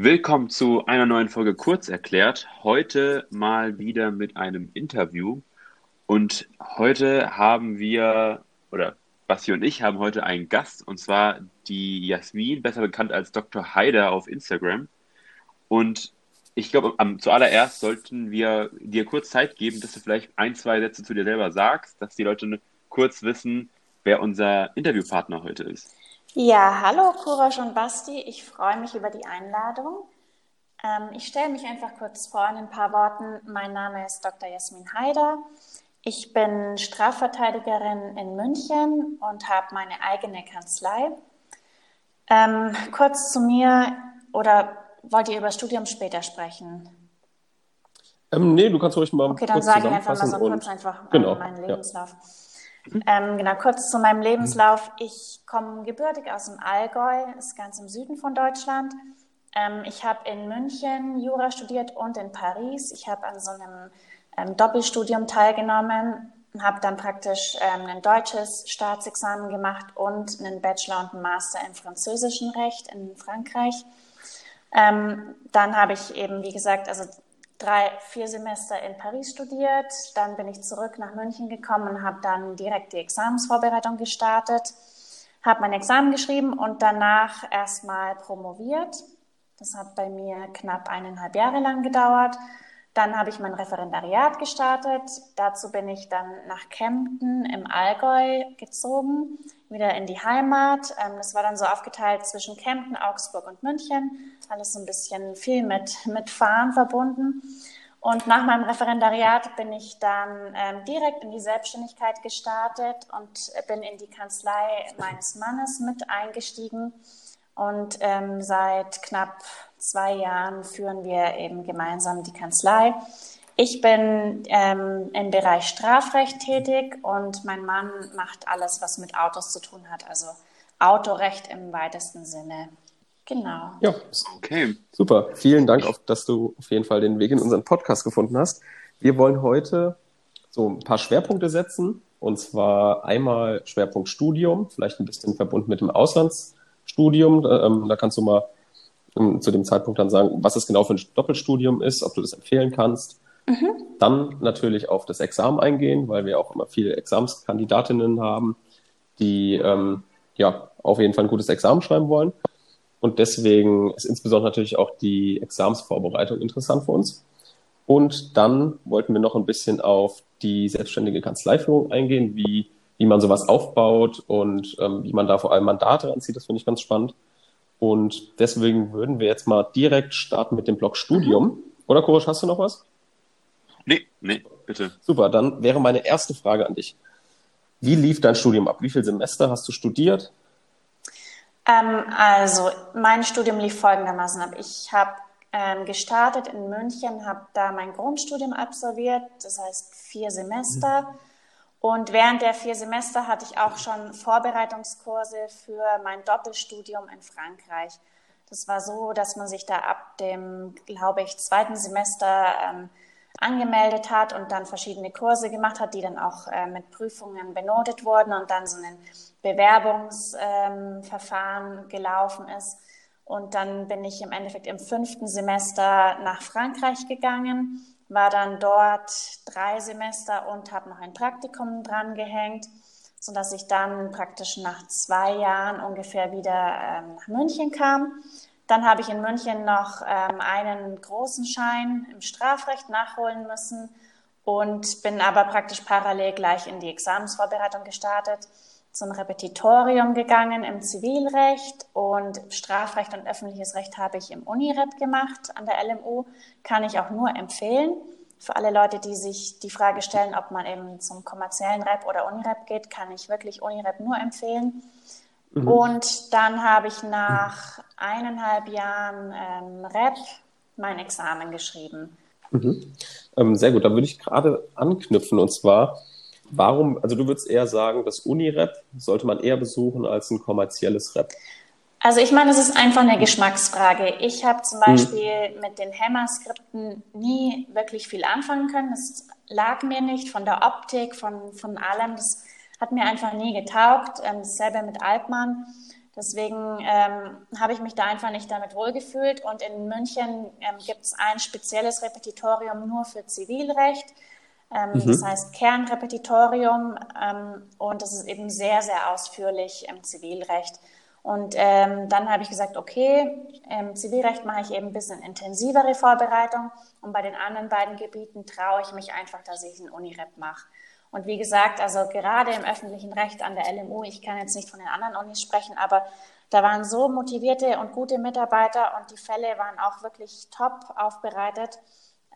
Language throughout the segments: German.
Willkommen zu einer neuen Folge Kurz erklärt. Heute mal wieder mit einem Interview. Und heute haben wir, oder Basti und ich haben heute einen Gast, und zwar die Jasmin, besser bekannt als Dr. Haider auf Instagram. Und ich glaube, zuallererst sollten wir dir kurz Zeit geben, dass du vielleicht ein, zwei Sätze zu dir selber sagst, dass die Leute kurz wissen, wer unser Interviewpartner heute ist. Ja, hallo Kurasch und Basti, ich freue mich über die Einladung. Ähm, ich stelle mich einfach kurz vor in ein paar Worten. Mein Name ist Dr. Jasmin Haider. Ich bin Strafverteidigerin in München und habe meine eigene Kanzlei. Ähm, kurz zu mir oder wollt ihr über Studium später sprechen? Ähm, nee, du kannst ruhig mal. Okay, dann sage ich einfach mal so kurz einfach genau, meinen Lebenslauf. Ja. Ähm, genau, kurz zu meinem Lebenslauf. Ich komme gebürtig aus dem Allgäu, ist ganz im Süden von Deutschland. Ähm, ich habe in München Jura studiert und in Paris. Ich habe an so einem ähm, Doppelstudium teilgenommen, habe dann praktisch ähm, ein deutsches Staatsexamen gemacht und einen Bachelor und einen Master im französischen Recht in Frankreich. Ähm, dann habe ich eben, wie gesagt, also drei, vier Semester in Paris studiert. Dann bin ich zurück nach München gekommen und habe dann direkt die Examensvorbereitung gestartet, habe mein Examen geschrieben und danach erstmal promoviert. Das hat bei mir knapp eineinhalb Jahre lang gedauert. Dann habe ich mein Referendariat gestartet. Dazu bin ich dann nach Kempten im Allgäu gezogen, wieder in die Heimat. Ähm, das war dann so aufgeteilt zwischen Kempten, Augsburg und München. Alles so ein bisschen viel mit, mit Fahren verbunden. Und nach meinem Referendariat bin ich dann ähm, direkt in die Selbstständigkeit gestartet und bin in die Kanzlei meines Mannes mit eingestiegen. Und ähm, seit knapp zwei Jahren führen wir eben gemeinsam die Kanzlei. Ich bin ähm, im Bereich Strafrecht tätig und mein Mann macht alles, was mit Autos zu tun hat, also Autorecht im weitesten Sinne. Genau. Ja, okay. Super. Vielen Dank, dass du auf jeden Fall den Weg in unseren Podcast gefunden hast. Wir wollen heute so ein paar Schwerpunkte setzen. Und zwar einmal Schwerpunkt Studium, vielleicht ein bisschen verbunden mit dem Auslandsstudium. Ähm, da kannst du mal zu dem Zeitpunkt dann sagen, was es genau für ein Doppelstudium ist, ob du das empfehlen kannst. Mhm. Dann natürlich auf das Examen eingehen, weil wir auch immer viele Examskandidatinnen haben, die ähm, ja auf jeden Fall ein gutes Examen schreiben wollen. Und deswegen ist insbesondere natürlich auch die Examsvorbereitung interessant für uns. Und dann wollten wir noch ein bisschen auf die selbstständige Kanzleiführung eingehen, wie, wie man sowas aufbaut und ähm, wie man da vor allem Mandate anzieht. Das finde ich ganz spannend. Und deswegen würden wir jetzt mal direkt starten mit dem Blog Studium. Oder Korosch, hast du noch was? Nee, nee, bitte. Super, dann wäre meine erste Frage an dich. Wie lief dein Studium ab? Wie viele Semester hast du studiert? Ähm, also, mein Studium lief folgendermaßen ab. Ich habe ähm, gestartet in München, habe da mein Grundstudium absolviert, das heißt vier Semester. Mhm und während der vier Semester hatte ich auch schon Vorbereitungskurse für mein Doppelstudium in Frankreich. Das war so, dass man sich da ab dem, glaube ich, zweiten Semester ähm, angemeldet hat und dann verschiedene Kurse gemacht hat, die dann auch äh, mit Prüfungen benotet wurden und dann so ein Bewerbungsverfahren ähm, gelaufen ist. Und dann bin ich im Endeffekt im fünften Semester nach Frankreich gegangen war dann dort drei Semester und habe noch ein Praktikum dran gehängt, sodass ich dann praktisch nach zwei Jahren ungefähr wieder ähm, nach München kam. Dann habe ich in München noch ähm, einen großen Schein im Strafrecht nachholen müssen und bin aber praktisch parallel gleich in die Examensvorbereitung gestartet, zum Repetitorium gegangen im Zivilrecht und Strafrecht und öffentliches Recht habe ich im Unirep gemacht an der LMU. Kann ich auch nur empfehlen. Für alle Leute, die sich die Frage stellen, ob man eben zum kommerziellen Rep oder Unirep geht, kann ich wirklich Unirep nur empfehlen. Mhm. Und dann habe ich nach eineinhalb Jahren ähm, Rep mein Examen geschrieben. Mhm. Ähm, sehr gut, da würde ich gerade anknüpfen und zwar, warum, also du würdest eher sagen, das Uni-Rep sollte man eher besuchen als ein kommerzielles Rep? Also ich meine, es ist einfach eine Geschmacksfrage. Ich habe zum mhm. Beispiel mhm. mit den Hammer-Skripten nie wirklich viel anfangen können. Das lag mir nicht von der Optik, von, von allem. Das hat mir einfach nie getaugt. Ähm, dasselbe mit Altmann. Deswegen ähm, habe ich mich da einfach nicht damit wohlgefühlt. Und in München ähm, gibt es ein spezielles Repetitorium nur für Zivilrecht. Ähm, mhm. Das heißt Kernrepetitorium. Ähm, und das ist eben sehr, sehr ausführlich im Zivilrecht. Und ähm, dann habe ich gesagt, okay, im Zivilrecht mache ich eben ein bisschen intensivere Vorbereitung. Und bei den anderen beiden Gebieten traue ich mich einfach, dass ich ein Unirep mache. Und wie gesagt, also gerade im öffentlichen Recht an der LMU, ich kann jetzt nicht von den anderen Unis sprechen, aber da waren so motivierte und gute Mitarbeiter und die Fälle waren auch wirklich top aufbereitet,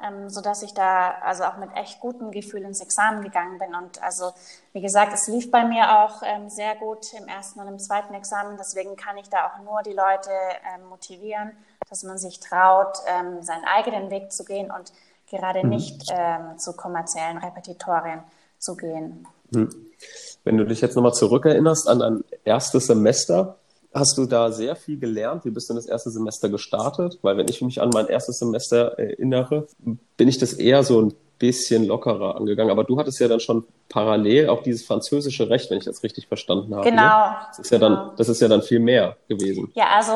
ähm, sodass ich da also auch mit echt gutem Gefühl ins Examen gegangen bin. Und also, wie gesagt, es lief bei mir auch ähm, sehr gut im ersten und im zweiten Examen. Deswegen kann ich da auch nur die Leute ähm, motivieren, dass man sich traut, ähm, seinen eigenen Weg zu gehen und gerade mhm. nicht ähm, zu kommerziellen Repetitorien zu gehen. Hm. Wenn du dich jetzt nochmal zurückerinnerst an dein erstes Semester, hast du da sehr viel gelernt? Wie bist du in das erste Semester gestartet? Weil wenn ich mich an mein erstes Semester erinnere, bin ich das eher so ein bisschen lockerer angegangen. Aber du hattest ja dann schon parallel auch dieses französische Recht, wenn ich das richtig verstanden habe. Ne? Genau. Ne? Das, ist ja genau. dann, das ist ja dann viel mehr gewesen. Ja, also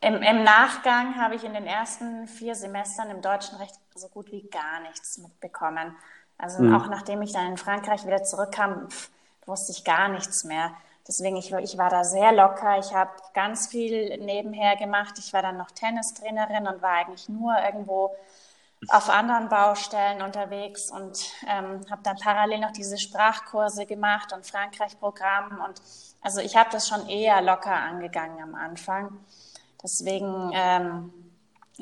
im, im Nachgang habe ich in den ersten vier Semestern im deutschen Recht so gut wie gar nichts mitbekommen. Also mhm. auch nachdem ich dann in Frankreich wieder zurückkam, pff, wusste ich gar nichts mehr. Deswegen, ich, ich war da sehr locker. Ich habe ganz viel nebenher gemacht. Ich war dann noch Tennistrainerin und war eigentlich nur irgendwo auf anderen Baustellen unterwegs und ähm, habe dann parallel noch diese Sprachkurse gemacht und Frankreich-Programm. Und also ich habe das schon eher locker angegangen am Anfang. Deswegen, ähm,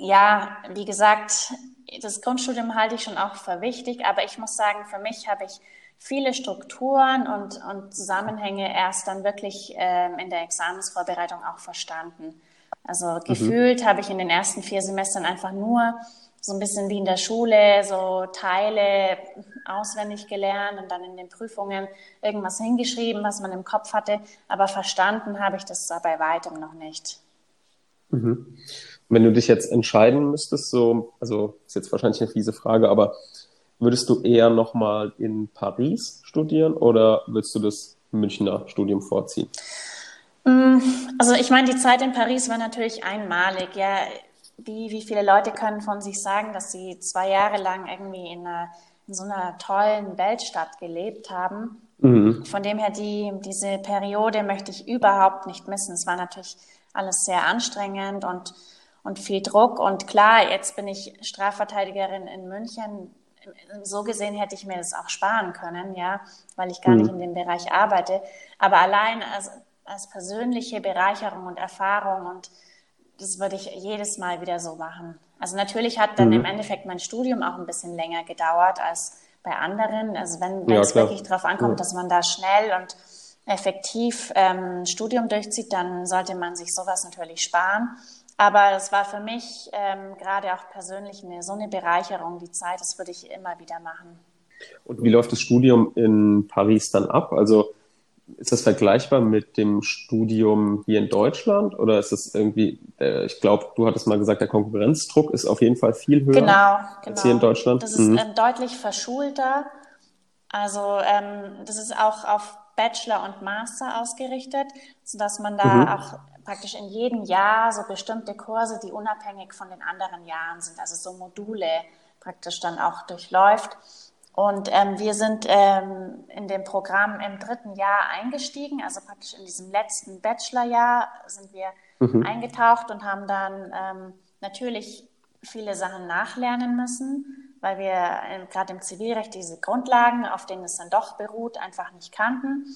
ja, wie gesagt, das Grundstudium halte ich schon auch für wichtig, aber ich muss sagen, für mich habe ich viele Strukturen und, und Zusammenhänge erst dann wirklich ähm, in der Examensvorbereitung auch verstanden. Also mhm. gefühlt habe ich in den ersten vier Semestern einfach nur so ein bisschen wie in der Schule, so Teile auswendig gelernt und dann in den Prüfungen irgendwas hingeschrieben, was man im Kopf hatte. Aber verstanden habe ich das bei weitem noch nicht. Mhm. Wenn du dich jetzt entscheiden müsstest, so, also ist jetzt wahrscheinlich eine fiese Frage, aber würdest du eher nochmal in Paris studieren oder würdest du das Münchner Studium vorziehen? Mm, also ich meine, die Zeit in Paris war natürlich einmalig. Ja, wie, wie viele Leute können von sich sagen, dass sie zwei Jahre lang irgendwie in, einer, in so einer tollen Weltstadt gelebt haben? Mhm. Von dem her, die, diese Periode möchte ich überhaupt nicht missen. Es war natürlich alles sehr anstrengend und und viel Druck. Und klar, jetzt bin ich Strafverteidigerin in München. So gesehen hätte ich mir das auch sparen können, ja, weil ich gar mhm. nicht in dem Bereich arbeite. Aber allein als, als persönliche Bereicherung und Erfahrung und das würde ich jedes Mal wieder so machen. Also natürlich hat dann mhm. im Endeffekt mein Studium auch ein bisschen länger gedauert als bei anderen. Also wenn, wenn ja, es wirklich darauf ankommt, ja. dass man da schnell und effektiv ähm, Studium durchzieht, dann sollte man sich sowas natürlich sparen. Aber es war für mich ähm, gerade auch persönlich eine, so eine Bereicherung, die Zeit, das würde ich immer wieder machen. Und wie läuft das Studium in Paris dann ab? Also ist das vergleichbar mit dem Studium hier in Deutschland oder ist es irgendwie, äh, ich glaube, du hattest mal gesagt, der Konkurrenzdruck ist auf jeden Fall viel höher genau, genau. als hier in. Deutschland? Das ist mhm. ähm, deutlich verschulter. Also ähm, das ist auch auf Bachelor und Master ausgerichtet, sodass man da mhm. auch praktisch in jedem Jahr so bestimmte Kurse, die unabhängig von den anderen Jahren sind, also so Module praktisch dann auch durchläuft. Und ähm, wir sind ähm, in dem Programm im dritten Jahr eingestiegen, also praktisch in diesem letzten Bachelorjahr sind wir mhm. eingetaucht und haben dann ähm, natürlich viele Sachen nachlernen müssen, weil wir ähm, gerade im Zivilrecht diese Grundlagen, auf denen es dann doch beruht, einfach nicht kannten.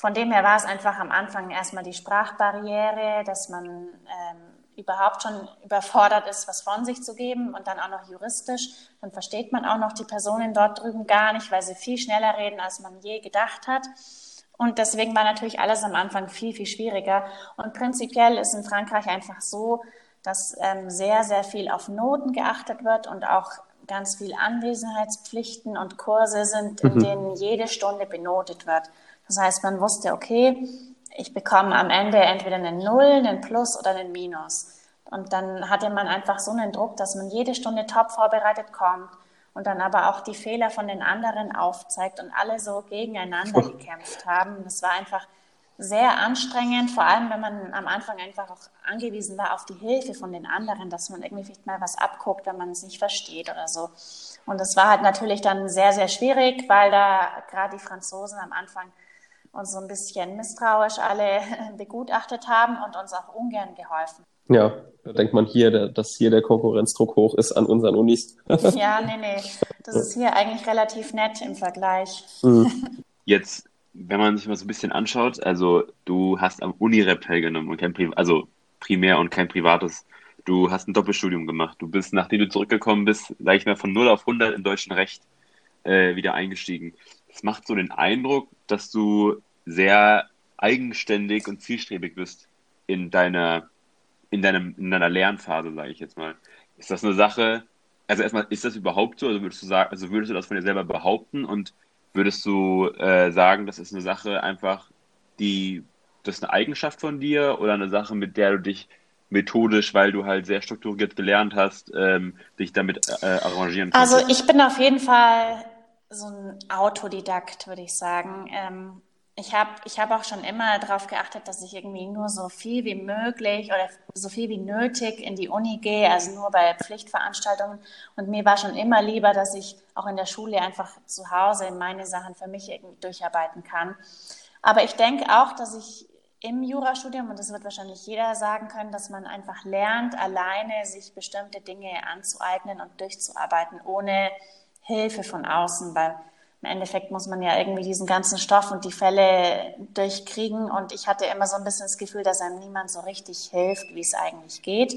Von dem her war es einfach am Anfang erstmal die Sprachbarriere, dass man ähm, überhaupt schon überfordert ist, was von sich zu geben und dann auch noch juristisch. Dann versteht man auch noch die Personen dort drüben gar nicht, weil sie viel schneller reden, als man je gedacht hat. Und deswegen war natürlich alles am Anfang viel, viel schwieriger. Und prinzipiell ist in Frankreich einfach so, dass ähm, sehr, sehr viel auf Noten geachtet wird und auch ganz viel Anwesenheitspflichten und Kurse sind, in mhm. denen jede Stunde benotet wird. Das heißt, man wusste, okay, ich bekomme am Ende entweder einen Null, einen Plus oder einen Minus. Und dann hatte man einfach so einen Druck, dass man jede Stunde top vorbereitet kommt und dann aber auch die Fehler von den anderen aufzeigt und alle so gegeneinander gekämpft haben. Das war einfach sehr anstrengend, vor allem wenn man am Anfang einfach auch angewiesen war auf die Hilfe von den anderen, dass man irgendwie vielleicht mal was abguckt, wenn man es nicht versteht oder so. Und das war halt natürlich dann sehr, sehr schwierig, weil da gerade die Franzosen am Anfang uns so ein bisschen misstrauisch alle begutachtet haben und uns auch ungern geholfen. Ja, da denkt man hier, dass hier der Konkurrenzdruck hoch ist an unseren Unis. ja, nee, nee. Das ist hier eigentlich relativ nett im Vergleich. Mhm. Jetzt, wenn man sich mal so ein bisschen anschaut, also du hast am Unirep teilgenommen und kein Pri also primär und kein privates. Du hast ein Doppelstudium gemacht. Du bist, nachdem du zurückgekommen bist, sag ich mal, von 0 auf 100 im deutschen Recht äh, wieder eingestiegen. Es macht so den Eindruck, dass du sehr eigenständig und zielstrebig bist in deiner, in deinem, in deiner Lernphase, sage ich jetzt mal. Ist das eine Sache, also erstmal, ist das überhaupt so? Also würdest du sagen, also würdest du das von dir selber behaupten und würdest du äh, sagen, das ist eine Sache einfach, die, das ist eine Eigenschaft von dir oder eine Sache, mit der du dich methodisch, weil du halt sehr strukturiert gelernt hast, ähm, dich damit äh, arrangieren kannst? Also ich bin auf jeden Fall so ein Autodidakt, würde ich sagen. Ähm, ich habe ich hab auch schon immer darauf geachtet, dass ich irgendwie nur so viel wie möglich oder so viel wie nötig in die Uni gehe, also nur bei Pflichtveranstaltungen. Und mir war schon immer lieber, dass ich auch in der Schule einfach zu Hause meine Sachen für mich irgendwie durcharbeiten kann. Aber ich denke auch, dass ich im Jurastudium, und das wird wahrscheinlich jeder sagen können, dass man einfach lernt, alleine sich bestimmte Dinge anzueignen und durchzuarbeiten, ohne Hilfe von außen, weil im Endeffekt muss man ja irgendwie diesen ganzen Stoff und die Fälle durchkriegen. Und ich hatte immer so ein bisschen das Gefühl, dass einem niemand so richtig hilft, wie es eigentlich geht.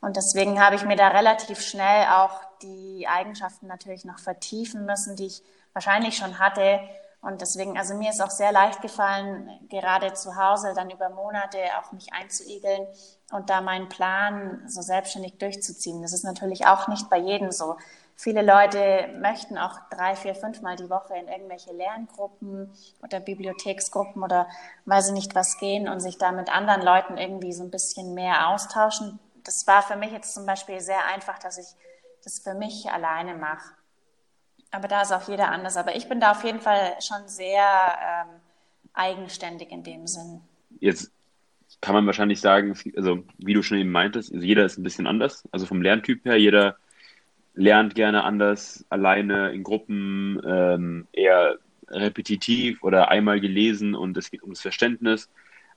Und deswegen habe ich mir da relativ schnell auch die Eigenschaften natürlich noch vertiefen müssen, die ich wahrscheinlich schon hatte. Und deswegen, also mir ist auch sehr leicht gefallen, gerade zu Hause dann über Monate auch mich einzuigeln und da meinen Plan so selbstständig durchzuziehen. Das ist natürlich auch nicht bei jedem so. Viele Leute möchten auch drei, vier, fünfmal die Woche in irgendwelche Lerngruppen oder Bibliotheksgruppen oder weiß ich nicht was gehen und sich da mit anderen Leuten irgendwie so ein bisschen mehr austauschen. Das war für mich jetzt zum Beispiel sehr einfach, dass ich das für mich alleine mache. Aber da ist auch jeder anders. Aber ich bin da auf jeden Fall schon sehr ähm, eigenständig in dem Sinn. Jetzt kann man wahrscheinlich sagen, also wie du schon eben meintest, also jeder ist ein bisschen anders. Also vom Lerntyp her, jeder lernt gerne anders, alleine in Gruppen, ähm, eher repetitiv oder einmal gelesen und es geht ums Verständnis.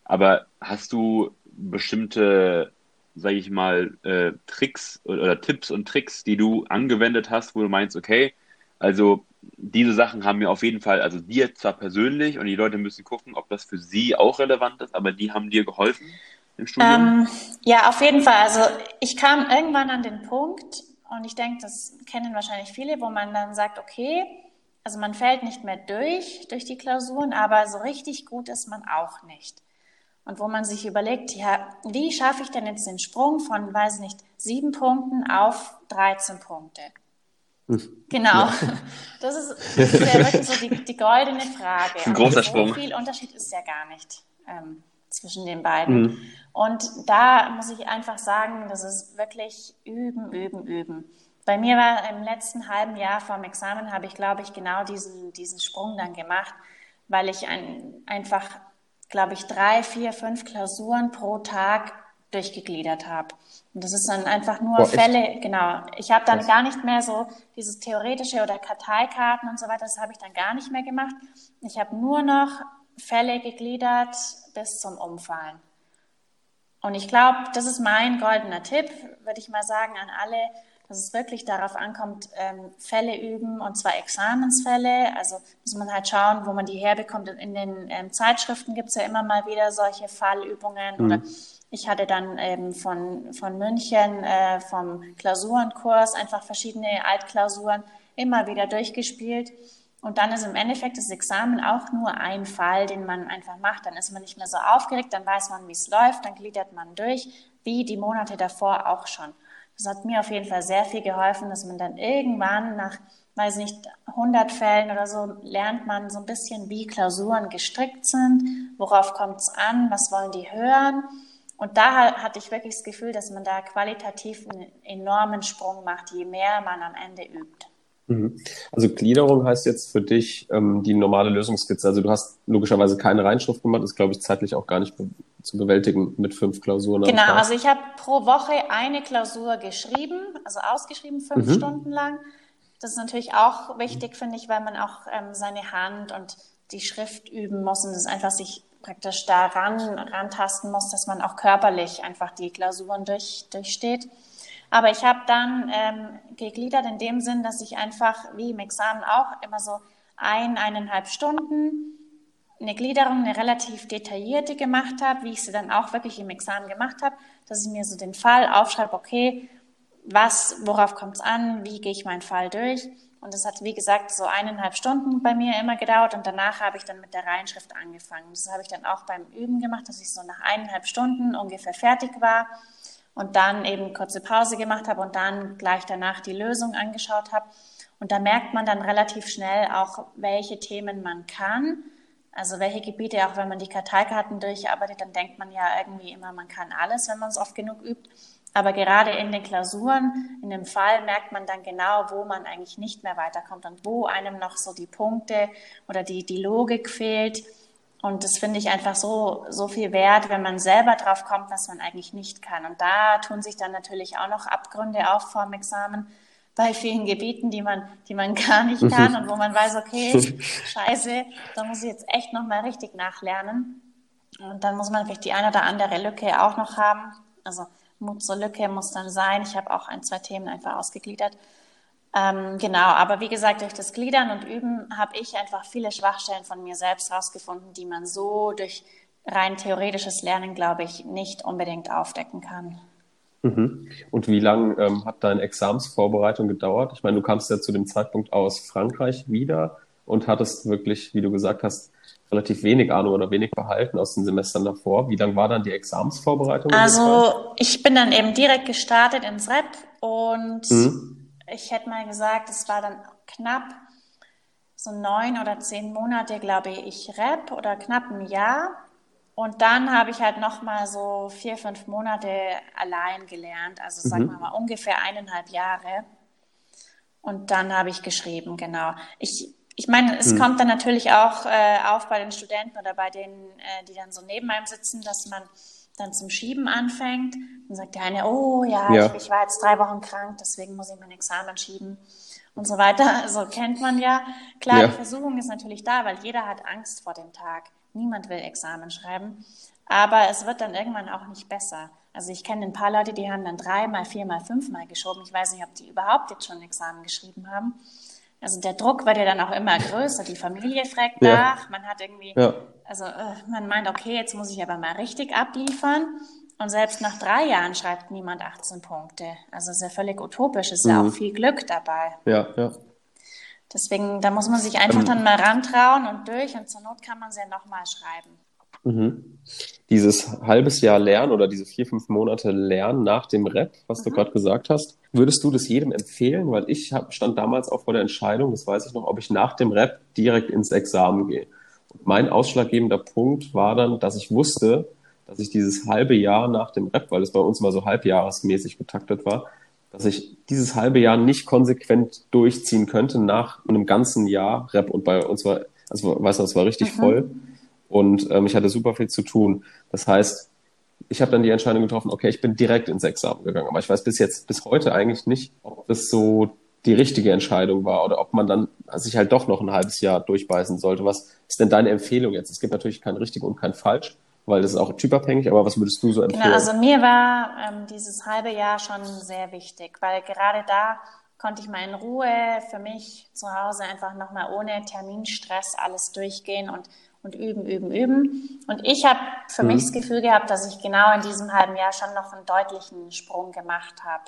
Aber hast du bestimmte, sage ich mal, äh, Tricks oder Tipps und Tricks, die du angewendet hast, wo du meinst, okay, also diese Sachen haben mir auf jeden Fall, also dir zwar persönlich und die Leute müssen gucken, ob das für sie auch relevant ist, aber die haben dir geholfen im Studium? Ähm, ja, auf jeden Fall. Also ich kam irgendwann an den Punkt, und ich denke, das kennen wahrscheinlich viele, wo man dann sagt, okay, also man fällt nicht mehr durch, durch die Klausuren, aber so richtig gut ist man auch nicht. Und wo man sich überlegt, ja, wie schaffe ich denn jetzt den Sprung von, weiß nicht, sieben Punkten auf 13 Punkte? Hm. Genau. Ja. Das ist, das ist ja wirklich so die, die goldene Frage. Ein großer so Sprung. viel Unterschied ist ja gar nicht ähm, zwischen den beiden. Mhm. Und da muss ich einfach sagen, das ist wirklich üben, üben, üben. Bei mir war im letzten halben Jahr vorm Examen, habe ich, glaube ich, genau diesen, diesen Sprung dann gemacht, weil ich ein, einfach, glaube ich, drei, vier, fünf Klausuren pro Tag durchgegliedert habe. Und das ist dann einfach nur Boah, Fälle, genau. Ich habe dann Was? gar nicht mehr so dieses theoretische oder Karteikarten und so weiter, das habe ich dann gar nicht mehr gemacht. Ich habe nur noch Fälle gegliedert bis zum Umfallen. Und ich glaube, das ist mein goldener Tipp, würde ich mal sagen, an alle, dass es wirklich darauf ankommt, ähm, Fälle üben, und zwar Examensfälle. Also muss man halt schauen, wo man die herbekommt. In den ähm, Zeitschriften gibt es ja immer mal wieder solche Fallübungen. Mhm. Oder ich hatte dann eben von, von München, äh, vom Klausurenkurs, einfach verschiedene Altklausuren immer wieder durchgespielt. Und dann ist im Endeffekt das Examen auch nur ein Fall, den man einfach macht. Dann ist man nicht mehr so aufgeregt, dann weiß man, wie es läuft, dann gliedert man durch, wie die Monate davor auch schon. Das hat mir auf jeden Fall sehr viel geholfen, dass man dann irgendwann nach, weiß nicht, 100 Fällen oder so, lernt man so ein bisschen, wie Klausuren gestrickt sind, worauf kommt es an, was wollen die hören. Und da hatte ich wirklich das Gefühl, dass man da qualitativ einen enormen Sprung macht, je mehr man am Ende übt. Mhm. Also Gliederung heißt jetzt für dich ähm, die normale Lösungskizze. Also du hast logischerweise keine Reinschrift gemacht, ist glaube ich zeitlich auch gar nicht be zu bewältigen mit fünf Klausuren. Genau, also ich habe pro Woche eine Klausur geschrieben, also ausgeschrieben fünf mhm. Stunden lang. Das ist natürlich auch wichtig, finde ich, weil man auch ähm, seine Hand und die Schrift üben muss und es einfach sich praktisch daran rantasten muss, dass man auch körperlich einfach die Klausuren durch, durchsteht. Aber ich habe dann ähm, gegliedert in dem Sinn, dass ich einfach, wie im Examen auch, immer so ein, eineinhalb Stunden eine Gliederung, eine relativ detaillierte gemacht habe, wie ich sie dann auch wirklich im Examen gemacht habe, dass ich mir so den Fall aufschreibe, okay, was, worauf kommt es an, wie gehe ich meinen Fall durch. Und das hat, wie gesagt, so eineinhalb Stunden bei mir immer gedauert und danach habe ich dann mit der Reihenschrift angefangen. Das habe ich dann auch beim Üben gemacht, dass ich so nach eineinhalb Stunden ungefähr fertig war und dann eben kurze Pause gemacht habe und dann gleich danach die Lösung angeschaut habe. Und da merkt man dann relativ schnell auch, welche Themen man kann. Also welche Gebiete, auch wenn man die Karteikarten durcharbeitet, dann denkt man ja irgendwie immer, man kann alles, wenn man es oft genug übt. Aber gerade in den Klausuren, in dem Fall merkt man dann genau, wo man eigentlich nicht mehr weiterkommt und wo einem noch so die Punkte oder die, die Logik fehlt. Und das finde ich einfach so, so viel wert, wenn man selber drauf kommt, was man eigentlich nicht kann. Und da tun sich dann natürlich auch noch Abgründe auf vor dem Examen bei vielen Gebieten, die man, die man gar nicht kann und wo man weiß, okay, scheiße, da muss ich jetzt echt nochmal richtig nachlernen. Und dann muss man vielleicht die eine oder andere Lücke auch noch haben. Also Mut zur Lücke muss dann sein. Ich habe auch ein, zwei Themen einfach ausgegliedert. Ähm, genau, aber wie gesagt, durch das Gliedern und Üben habe ich einfach viele Schwachstellen von mir selbst herausgefunden, die man so durch rein theoretisches Lernen, glaube ich, nicht unbedingt aufdecken kann. Mhm. Und wie lange ähm, hat deine Examsvorbereitung gedauert? Ich meine, du kamst ja zu dem Zeitpunkt aus Frankreich wieder und hattest wirklich, wie du gesagt hast, relativ wenig Ahnung oder wenig behalten aus den Semestern davor. Wie lang war dann die Examsvorbereitung? Also ich bin dann eben direkt gestartet ins Rep und mhm. Ich hätte mal gesagt, es war dann knapp so neun oder zehn Monate, glaube ich, Rep oder knapp ein Jahr. Und dann habe ich halt noch mal so vier, fünf Monate allein gelernt, also sagen mhm. wir mal ungefähr eineinhalb Jahre. Und dann habe ich geschrieben, genau. Ich ich meine, es hm. kommt dann natürlich auch äh, auf bei den Studenten oder bei denen, äh, die dann so neben einem sitzen, dass man dann zum Schieben anfängt. Dann sagt der eine, oh ja, ja. Ich, ich, war jetzt drei Wochen krank, deswegen muss ich mein Examen schieben und so weiter. So kennt man ja. Klar, ja. die Versuchung ist natürlich da, weil jeder hat Angst vor dem Tag. Niemand will Examen schreiben. Aber es wird dann irgendwann auch nicht besser. Also ich kenne ein paar Leute, die haben dann dreimal, viermal, fünfmal geschoben. Ich weiß nicht, ob die überhaupt jetzt schon ein Examen geschrieben haben. Also der Druck wird ja dann auch immer größer. Die Familie fragt ja. nach. Man hat irgendwie, ja. Also äh, man meint, okay, jetzt muss ich aber mal richtig abliefern. Und selbst nach drei Jahren schreibt niemand 18 Punkte. Also ist ja völlig utopisch. Ist mhm. ja auch viel Glück dabei. Ja, ja. Deswegen, da muss man sich einfach ähm, dann mal rantrauen und durch. Und zur Not kann man sie ja nochmal schreiben. Mhm. Dieses halbes Jahr Lernen oder diese vier, fünf Monate Lernen nach dem Rap, was mhm. du gerade gesagt hast, würdest du das jedem empfehlen? Weil ich hab, stand damals auch vor der Entscheidung, das weiß ich noch, ob ich nach dem Rap direkt ins Examen gehe. Mein ausschlaggebender Punkt war dann, dass ich wusste, dass ich dieses halbe Jahr nach dem Rap, weil es bei uns immer so halbjahresmäßig getaktet war, dass ich dieses halbe Jahr nicht konsequent durchziehen könnte nach einem ganzen Jahr Rap. Und bei uns war, also weißt du, es war richtig mhm. voll und ähm, ich hatte super viel zu tun. Das heißt, ich habe dann die Entscheidung getroffen, okay, ich bin direkt ins Examen gegangen. Aber ich weiß bis jetzt, bis heute eigentlich nicht, ob das so die richtige Entscheidung war oder ob man dann sich halt doch noch ein halbes Jahr durchbeißen sollte. Was ist denn deine Empfehlung jetzt? Es gibt natürlich kein richtig und kein falsch, weil das ist auch typabhängig, aber was würdest du so empfehlen? Genau, also mir war ähm, dieses halbe Jahr schon sehr wichtig, weil gerade da konnte ich mal in Ruhe für mich zu Hause einfach nochmal ohne Terminstress alles durchgehen und und üben, üben, üben. Und ich habe für mhm. mich das Gefühl gehabt, dass ich genau in diesem halben Jahr schon noch einen deutlichen Sprung gemacht habe.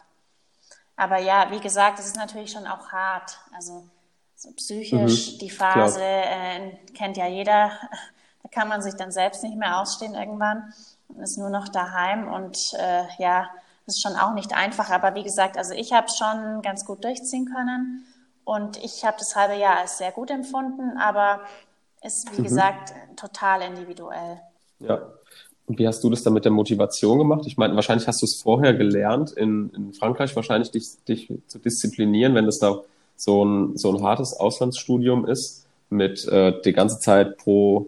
Aber ja, wie gesagt, es ist natürlich schon auch hart. Also so psychisch mhm, die Phase äh, kennt ja jeder. Da kann man sich dann selbst nicht mehr ausstehen irgendwann und ist nur noch daheim. Und äh, ja, das ist schon auch nicht einfach. Aber wie gesagt, also ich habe schon ganz gut durchziehen können. Und ich habe das halbe Jahr als sehr gut empfunden. Aber ist, wie mhm. gesagt, total individuell. Ja. Wie hast du das dann mit der Motivation gemacht? Ich meine, wahrscheinlich hast du es vorher gelernt, in, in Frankreich wahrscheinlich dich, dich zu disziplinieren, wenn das da so ein, so ein hartes Auslandsstudium ist, mit äh, die ganze Zeit pro,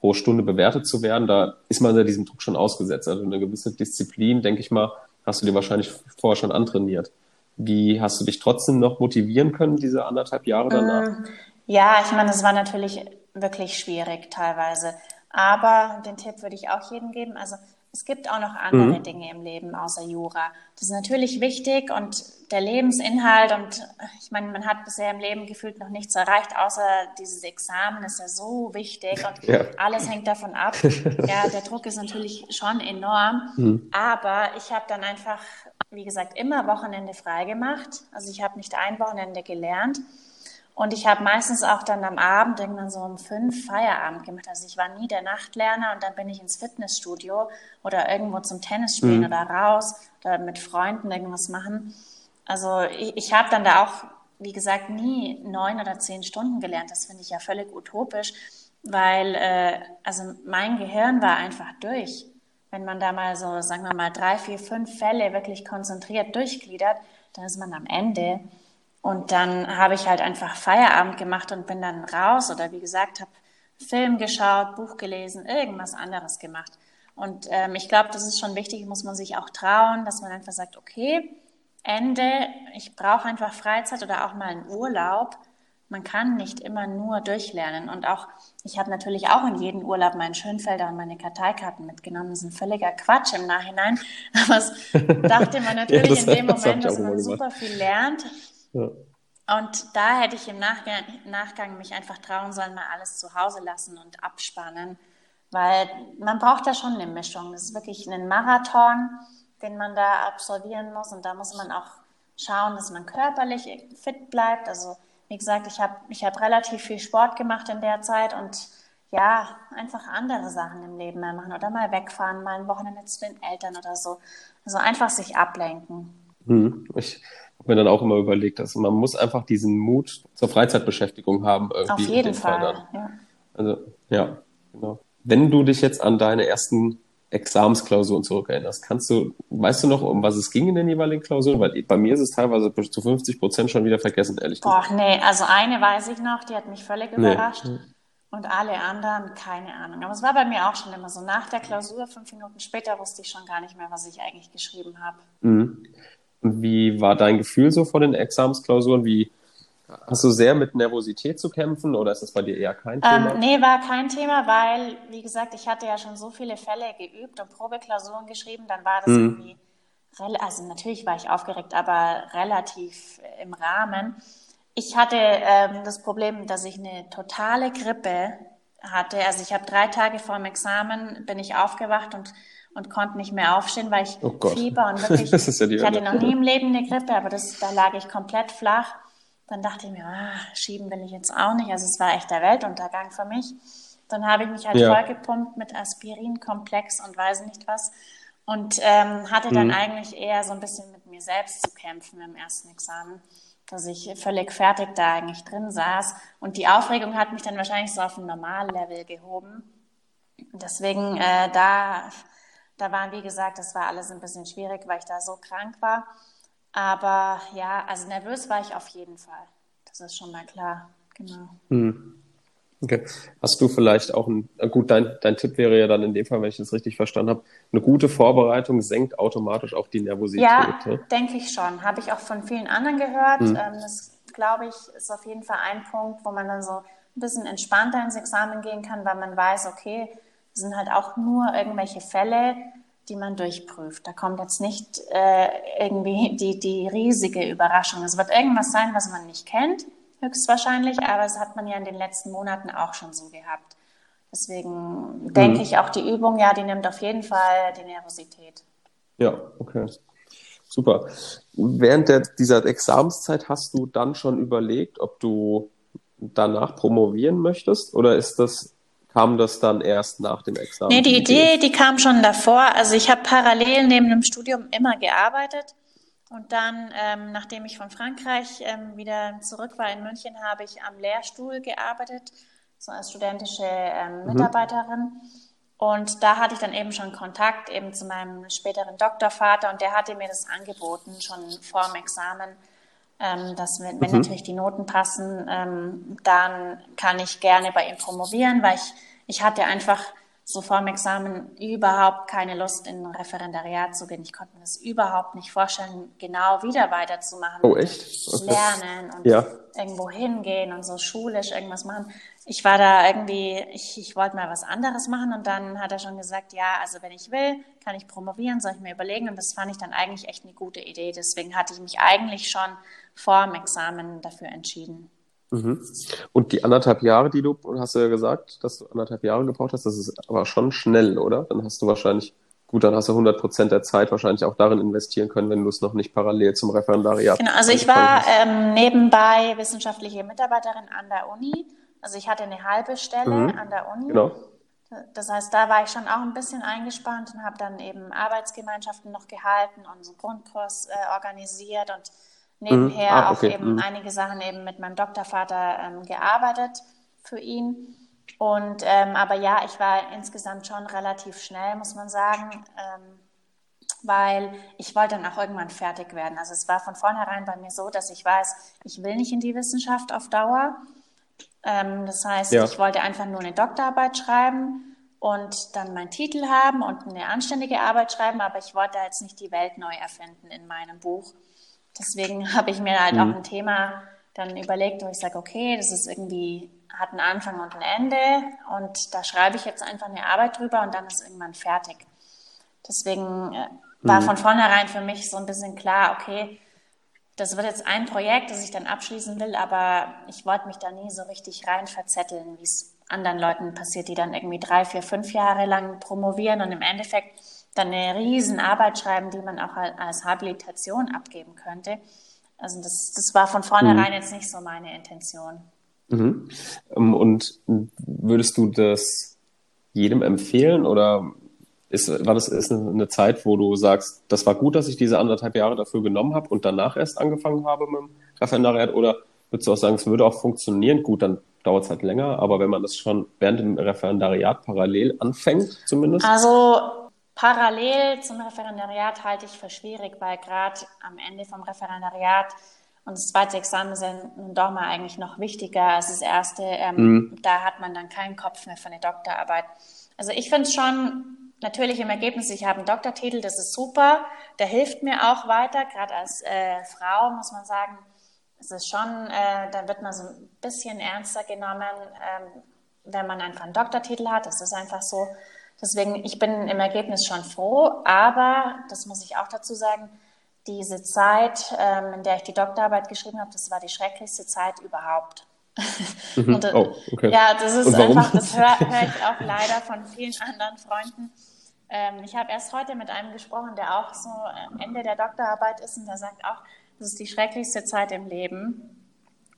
pro Stunde bewertet zu werden, da ist man ja diesem Druck schon ausgesetzt. Also eine gewisse Disziplin, denke ich mal, hast du dir wahrscheinlich vorher schon antrainiert. Wie hast du dich trotzdem noch motivieren können, diese anderthalb Jahre danach? Mm, ja, ich meine, es war natürlich wirklich schwierig teilweise. Aber den Tipp würde ich auch jedem geben. Also es gibt auch noch andere mhm. Dinge im Leben außer Jura. Das ist natürlich wichtig und der Lebensinhalt und ich meine, man hat bisher im Leben gefühlt noch nichts erreicht, außer dieses Examen ist ja so wichtig und ja. alles hängt davon ab. ja, der Druck ist natürlich schon enorm, mhm. aber ich habe dann einfach, wie gesagt, immer Wochenende frei gemacht. Also ich habe nicht ein Wochenende gelernt und ich habe meistens auch dann am Abend irgendwann so um fünf Feierabend gemacht. Also ich war nie der Nachtlerner und dann bin ich ins Fitnessstudio oder irgendwo zum Tennis spielen mhm. oder raus oder mit Freunden irgendwas machen. Also ich, ich habe dann da auch, wie gesagt, nie neun oder zehn Stunden gelernt. Das finde ich ja völlig utopisch, weil äh, also mein Gehirn war einfach durch. Wenn man da mal so, sagen wir mal, drei, vier, fünf Fälle wirklich konzentriert durchgliedert, dann ist man am Ende. Und dann habe ich halt einfach Feierabend gemacht und bin dann raus oder wie gesagt, habe Film geschaut, Buch gelesen, irgendwas anderes gemacht. Und ähm, ich glaube, das ist schon wichtig, muss man sich auch trauen, dass man einfach sagt, okay, Ende, ich brauche einfach Freizeit oder auch mal einen Urlaub. Man kann nicht immer nur durchlernen. Und auch, ich habe natürlich auch in jeden Urlaub meinen Schönfelder und meine Karteikarten mitgenommen. Das ist ein völliger Quatsch im Nachhinein. Aber es dachte man natürlich ja, in dem Moment, dass man super viel lernt. Und da hätte ich im Nachgang, Nachgang mich einfach trauen sollen, mal alles zu Hause lassen und abspannen, weil man braucht da schon eine Mischung. Das ist wirklich ein Marathon, den man da absolvieren muss und da muss man auch schauen, dass man körperlich fit bleibt. Also wie gesagt, ich habe ich hab relativ viel Sport gemacht in der Zeit und ja, einfach andere Sachen im Leben mehr machen oder mal wegfahren, mal ein Wochenende zu den Eltern oder so. Also einfach sich ablenken. Hm. Ich mir dann auch immer überlegt, dass man muss einfach diesen Mut zur Freizeitbeschäftigung haben. Irgendwie Auf jeden Fall. Fall ja. Also ja, genau. Wenn du dich jetzt an deine ersten Examensklausuren zurückerinnerst, kannst du, weißt du noch, um was es ging in den jeweiligen Klausuren? Weil bei mir ist es teilweise zu 50 Prozent schon wieder vergessen, ehrlich gesagt. Boah, nee, also eine weiß ich noch, die hat mich völlig überrascht. Nee. Und alle anderen, keine Ahnung. Aber es war bei mir auch schon immer so. Nach der Klausur, fünf Minuten später, wusste ich schon gar nicht mehr, was ich eigentlich geschrieben habe. Mhm. Wie war dein Gefühl so vor den Examensklausuren? Wie hast du sehr mit Nervosität zu kämpfen oder ist das bei dir eher kein Thema? Ähm, nee, war kein Thema, weil, wie gesagt, ich hatte ja schon so viele Fälle geübt und Probeklausuren geschrieben, dann war das mhm. irgendwie, also natürlich war ich aufgeregt, aber relativ im Rahmen. Ich hatte ähm, das Problem, dass ich eine totale Grippe hatte. Also ich habe drei Tage vor dem Examen bin ich aufgewacht und und konnte nicht mehr aufstehen, weil ich oh Fieber und wirklich, ja ich hatte noch nie im Leben eine Grippe, aber das, da lag ich komplett flach. Dann dachte ich mir, ah, schieben will ich jetzt auch nicht. Also es war echt der Weltuntergang für mich. Dann habe ich mich halt ja. vollgepumpt mit Aspirinkomplex und weiß nicht was. Und ähm, hatte dann mhm. eigentlich eher so ein bisschen mit mir selbst zu kämpfen im ersten Examen, dass ich völlig fertig da eigentlich drin saß. Und die Aufregung hat mich dann wahrscheinlich so auf ein Normallevel gehoben. Deswegen äh, da da waren, wie gesagt, das war alles ein bisschen schwierig, weil ich da so krank war. Aber ja, also nervös war ich auf jeden Fall. Das ist schon mal klar. Genau. Hm. Okay. Hast du vielleicht auch ein, gut, dein, dein Tipp wäre ja dann in dem Fall, wenn ich das richtig verstanden habe, eine gute Vorbereitung senkt automatisch auch die Nervosität. Ja, ne? denke ich schon. Habe ich auch von vielen anderen gehört. Hm. Ähm, das, glaube ich, ist auf jeden Fall ein Punkt, wo man dann so ein bisschen entspannter ins Examen gehen kann, weil man weiß, okay, das sind halt auch nur irgendwelche Fälle, die man durchprüft. Da kommt jetzt nicht äh, irgendwie die, die riesige Überraschung. Es wird irgendwas sein, was man nicht kennt, höchstwahrscheinlich, aber das hat man ja in den letzten Monaten auch schon so gehabt. Deswegen mhm. denke ich auch, die Übung, ja, die nimmt auf jeden Fall die Nervosität. Ja, okay. Super. Während der, dieser Examenszeit hast du dann schon überlegt, ob du danach promovieren möchtest? Oder ist das kam das dann erst nach dem Examen? Nee, die Idee, die kam schon davor. Also ich habe parallel neben dem Studium immer gearbeitet. Und dann, ähm, nachdem ich von Frankreich ähm, wieder zurück war in München, habe ich am Lehrstuhl gearbeitet, so als studentische ähm, mhm. Mitarbeiterin. Mhm. Und da hatte ich dann eben schon Kontakt eben zu meinem späteren Doktorvater und der hatte mir das angeboten, schon vor dem Examen, Ähm, dass wenn, mhm. natürlich die Noten passen, ähm, dann kann ich gerne bei ihm promovieren, weil ich, ich hatte einfach so vor dem Examen überhaupt keine Lust, in ein Referendariat zu gehen. Ich konnte mir das überhaupt nicht vorstellen, genau wieder weiterzumachen. Oh, echt? Okay. Lernen und ja. irgendwo hingehen und so schulisch irgendwas machen. Ich war da irgendwie, ich, ich wollte mal was anderes machen und dann hat er schon gesagt, ja, also wenn ich will, kann ich promovieren, soll ich mir überlegen. Und das fand ich dann eigentlich echt eine gute Idee. Deswegen hatte ich mich eigentlich schon vor dem Examen dafür entschieden. Mhm. Und die anderthalb Jahre, die du, hast du ja gesagt, dass du anderthalb Jahre gebraucht hast, das ist aber schon schnell, oder? Dann hast du wahrscheinlich, gut, dann hast du 100 Prozent der Zeit wahrscheinlich auch darin investieren können, wenn du es noch nicht parallel zum Referendariat Genau, also ich war ähm, nebenbei wissenschaftliche Mitarbeiterin an der Uni. Also ich hatte eine halbe Stelle mhm. an der Uni. Genau. Das heißt, da war ich schon auch ein bisschen eingespannt und habe dann eben Arbeitsgemeinschaften noch gehalten und so Grundkurs äh, organisiert und nebenher mhm. ah, okay. auch eben mhm. einige Sachen eben mit meinem Doktorvater ähm, gearbeitet für ihn. Und ähm, aber ja, ich war insgesamt schon relativ schnell, muss man sagen, ähm, weil ich wollte dann auch irgendwann fertig werden. Also es war von vornherein bei mir so, dass ich weiß, ich will nicht in die Wissenschaft auf Dauer. Ähm, das heißt, ja. ich wollte einfach nur eine Doktorarbeit schreiben und dann meinen Titel haben und eine anständige Arbeit schreiben, aber ich wollte jetzt nicht die Welt neu erfinden in meinem Buch. Deswegen habe ich mir halt mhm. auch ein Thema dann überlegt, wo ich sage, okay, das ist irgendwie, hat einen Anfang und ein Ende und da schreibe ich jetzt einfach eine Arbeit drüber und dann ist irgendwann fertig. Deswegen äh, war mhm. von vornherein für mich so ein bisschen klar, okay, das wird jetzt ein Projekt, das ich dann abschließen will, aber ich wollte mich da nie so richtig rein verzetteln, wie es anderen Leuten passiert, die dann irgendwie drei, vier, fünf Jahre lang promovieren und im Endeffekt dann eine riesen Arbeit schreiben, die man auch als Habilitation abgeben könnte. Also das, das war von vornherein mhm. jetzt nicht so meine Intention. Mhm. Ähm, und würdest du das jedem empfehlen oder ist, war das ist eine Zeit, wo du sagst, das war gut, dass ich diese anderthalb Jahre dafür genommen habe und danach erst angefangen habe mit dem Referendariat? Oder würdest du auch sagen, es würde auch funktionieren? Gut, dann dauert es halt länger, aber wenn man das schon während dem Referendariat parallel anfängt, zumindest? Also Parallel zum Referendariat halte ich für schwierig, weil gerade am Ende vom Referendariat und das zweite Examen sind nun doch mal eigentlich noch wichtiger als das erste. Ähm, mhm. Da hat man dann keinen Kopf mehr für eine Doktorarbeit. Also ich finde es schon natürlich im Ergebnis, ich habe einen Doktortitel, das ist super. Der hilft mir auch weiter, gerade als äh, Frau muss man sagen. Es ist schon, äh, da wird man so ein bisschen ernster genommen, ähm, wenn man einfach einen Doktortitel hat. Das ist einfach so. Deswegen, ich bin im Ergebnis schon froh, aber, das muss ich auch dazu sagen, diese Zeit, ähm, in der ich die Doktorarbeit geschrieben habe, das war die schrecklichste Zeit überhaupt. Mhm. Und, oh, okay. Ja, das ist einfach, das höre hör ich auch leider von vielen anderen Freunden. Ähm, ich habe erst heute mit einem gesprochen, der auch so am Ende der Doktorarbeit ist und der sagt auch, das ist die schrecklichste Zeit im Leben.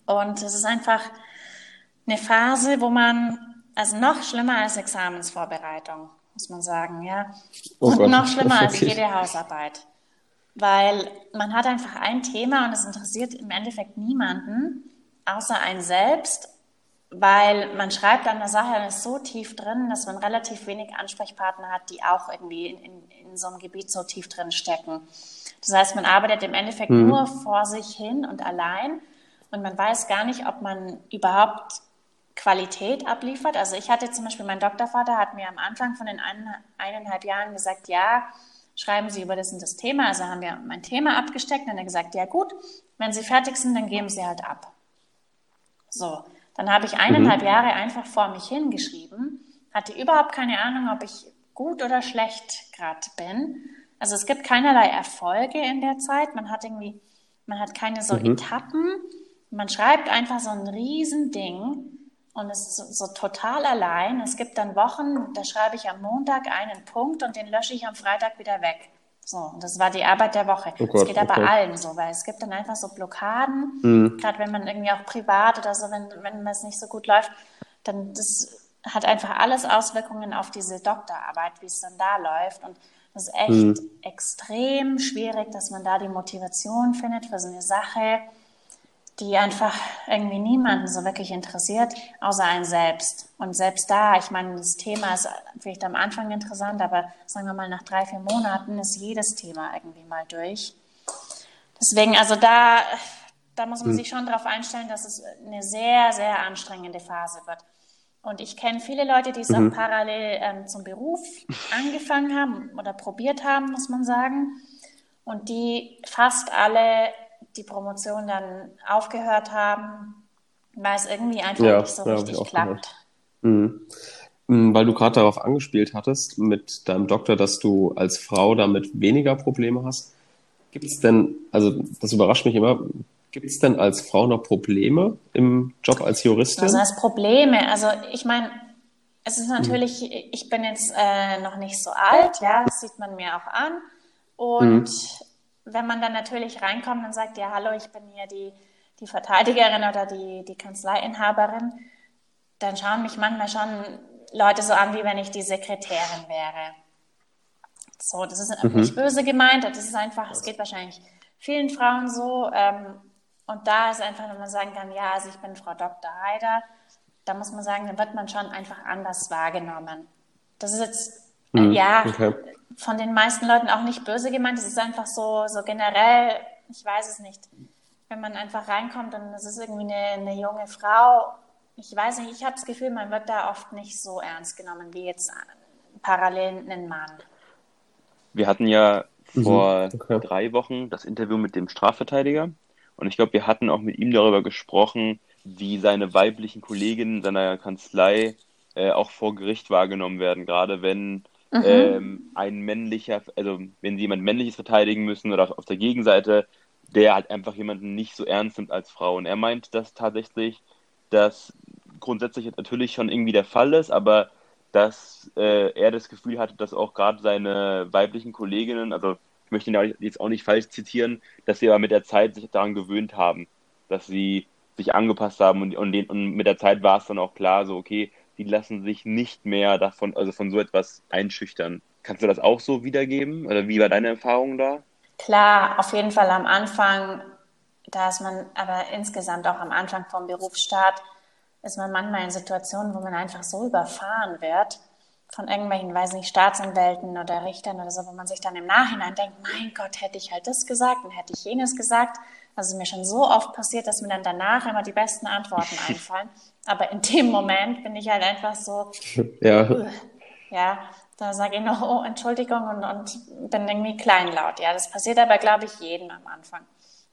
Und es ist einfach eine Phase, wo man also noch schlimmer als Examensvorbereitung, muss man sagen, ja. Oh und Gott. noch schlimmer als jede Hausarbeit. Weil man hat einfach ein Thema und es interessiert im Endeffekt niemanden, außer einen selbst, weil man schreibt an der Sache und ist so tief drin, dass man relativ wenig Ansprechpartner hat, die auch irgendwie in, in, in so einem Gebiet so tief drin stecken. Das heißt, man arbeitet im Endeffekt mhm. nur vor sich hin und allein und man weiß gar nicht, ob man überhaupt Qualität abliefert. Also ich hatte zum Beispiel, mein Doktorvater hat mir am Anfang von den eineinhalb Jahren gesagt, ja, schreiben Sie über das und das Thema. Also haben wir mein Thema abgesteckt und dann gesagt, ja gut, wenn Sie fertig sind, dann geben Sie halt ab. So, dann habe ich eineinhalb mhm. Jahre einfach vor mich hingeschrieben, hatte überhaupt keine Ahnung, ob ich gut oder schlecht gerade bin. Also es gibt keinerlei Erfolge in der Zeit. Man hat irgendwie, man hat keine so mhm. Etappen. Man schreibt einfach so ein Riesending und es ist so, total allein. Es gibt dann Wochen, da schreibe ich am Montag einen Punkt und den lösche ich am Freitag wieder weg. So, und das war die Arbeit der Woche. Oh Gott, das geht aber okay. allen so, weil es gibt dann einfach so Blockaden, mhm. gerade wenn man irgendwie auch privat oder so, wenn, wenn es nicht so gut läuft, dann das hat einfach alles Auswirkungen auf diese Doktorarbeit, wie es dann da läuft. Und das ist echt mhm. extrem schwierig, dass man da die Motivation findet für so eine Sache die einfach irgendwie niemanden so wirklich interessiert, außer einen selbst. Und selbst da, ich meine, das Thema ist vielleicht am Anfang interessant, aber sagen wir mal, nach drei, vier Monaten ist jedes Thema irgendwie mal durch. Deswegen, also da, da muss man mhm. sich schon darauf einstellen, dass es eine sehr, sehr anstrengende Phase wird. Und ich kenne viele Leute, die es mhm. auch parallel ähm, zum Beruf angefangen haben oder probiert haben, muss man sagen. Und die fast alle die Promotion dann aufgehört haben, weil es irgendwie einfach ja, nicht so ja, richtig klappt. Mhm. mhm. Weil du gerade darauf angespielt hattest mit deinem Doktor, dass du als Frau damit weniger Probleme hast. Gibt es denn, also das überrascht mich immer, gibt es denn als Frau noch Probleme im Job als Juristin? Also als Probleme, also ich meine, es ist natürlich, mhm. ich bin jetzt äh, noch nicht so alt, ja, das sieht man mir auch an. Und mhm. Wenn man dann natürlich reinkommt und sagt, ja, hallo, ich bin hier die, die Verteidigerin oder die, die Kanzleiinhaberin, dann schauen mich manchmal schon Leute so an, wie wenn ich die Sekretärin wäre. So, das ist mhm. nicht böse gemeint, das ist einfach, es geht wahrscheinlich vielen Frauen so. Ähm, und da ist einfach, wenn man sagen kann, ja, also ich bin Frau Dr. Heider, da muss man sagen, dann wird man schon einfach anders wahrgenommen. Das ist jetzt, mhm. ja, okay. Von den meisten Leuten auch nicht böse gemeint, es ist einfach so, so generell, ich weiß es nicht. Wenn man einfach reinkommt und es ist irgendwie eine, eine junge Frau, ich weiß nicht, ich habe das Gefühl, man wird da oft nicht so ernst genommen wie jetzt parallel einen Mann. Wir hatten ja mhm. vor okay. drei Wochen das Interview mit dem Strafverteidiger und ich glaube, wir hatten auch mit ihm darüber gesprochen, wie seine weiblichen Kolleginnen seiner Kanzlei äh, auch vor Gericht wahrgenommen werden, gerade wenn mhm. ähm, ein männlicher, also wenn sie jemand männliches verteidigen müssen oder auf der Gegenseite, der halt einfach jemanden nicht so ernst nimmt als Frau. Und er meint, dass tatsächlich das grundsätzlich natürlich schon irgendwie der Fall ist, aber dass äh, er das Gefühl hatte, dass auch gerade seine weiblichen Kolleginnen, also ich möchte ihn jetzt auch nicht falsch zitieren, dass sie aber mit der Zeit sich daran gewöhnt haben, dass sie sich angepasst haben und, und, den, und mit der Zeit war es dann auch klar, so okay, die lassen sich nicht mehr davon, also von so etwas einschüchtern. Kannst du das auch so wiedergeben? Oder wie war deine Erfahrung da? Klar, auf jeden Fall am Anfang, da ist man aber insgesamt auch am Anfang vom Berufsstart, ist man manchmal in Situationen, wo man einfach so überfahren wird von irgendwelchen, weiß nicht, Staatsanwälten oder Richtern oder so, wo man sich dann im Nachhinein denkt, mein Gott, hätte ich halt das gesagt und hätte ich jenes gesagt. Also mir schon so oft passiert, dass mir dann danach immer die besten Antworten einfallen. Aber in dem Moment bin ich halt einfach so, ja, ja da sage ich noch, oh, Entschuldigung und, und bin irgendwie kleinlaut. Ja, das passiert aber, glaube ich, jedem am Anfang.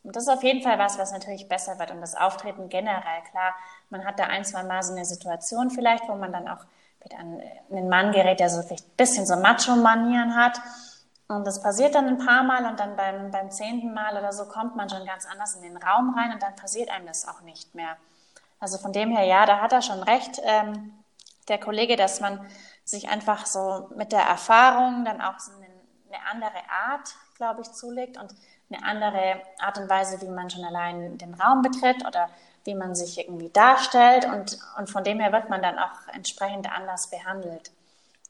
Und das ist auf jeden Fall was, was natürlich besser wird. Und das Auftreten generell, klar, man hat da ein, zwei Mal so eine Situation vielleicht, wo man dann auch wieder an einen Mann gerät, der so vielleicht ein bisschen so Macho-Manieren hat. Und das passiert dann ein paar Mal und dann beim, beim zehnten Mal oder so kommt man schon ganz anders in den Raum rein und dann passiert einem das auch nicht mehr. Also von dem her, ja, da hat er schon recht, ähm, der Kollege, dass man sich einfach so mit der Erfahrung dann auch so eine, eine andere Art, glaube ich, zulegt und eine andere Art und Weise, wie man schon allein den Raum betritt oder wie man sich irgendwie darstellt und, und von dem her wird man dann auch entsprechend anders behandelt.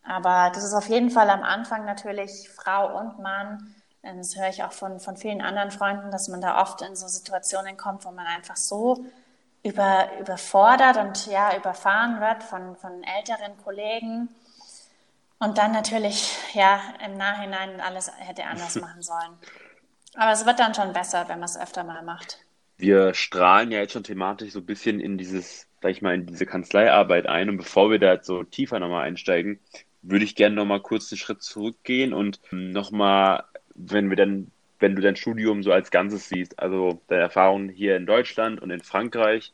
Aber das ist auf jeden Fall am Anfang natürlich Frau und Mann. Das höre ich auch von, von vielen anderen Freunden, dass man da oft in so Situationen kommt, wo man einfach so über, überfordert und ja, überfahren wird von, von älteren Kollegen. Und dann natürlich, ja, im Nachhinein alles hätte anders machen sollen. Aber es wird dann schon besser, wenn man es öfter mal macht wir strahlen ja jetzt schon thematisch so ein bisschen in dieses, sag ich mal, in diese Kanzleiarbeit ein. Und bevor wir da jetzt so tiefer nochmal einsteigen, würde ich gerne nochmal kurz einen Schritt zurückgehen und nochmal, wenn wir dann, wenn du dein Studium so als Ganzes siehst, also deine Erfahrungen hier in Deutschland und in Frankreich,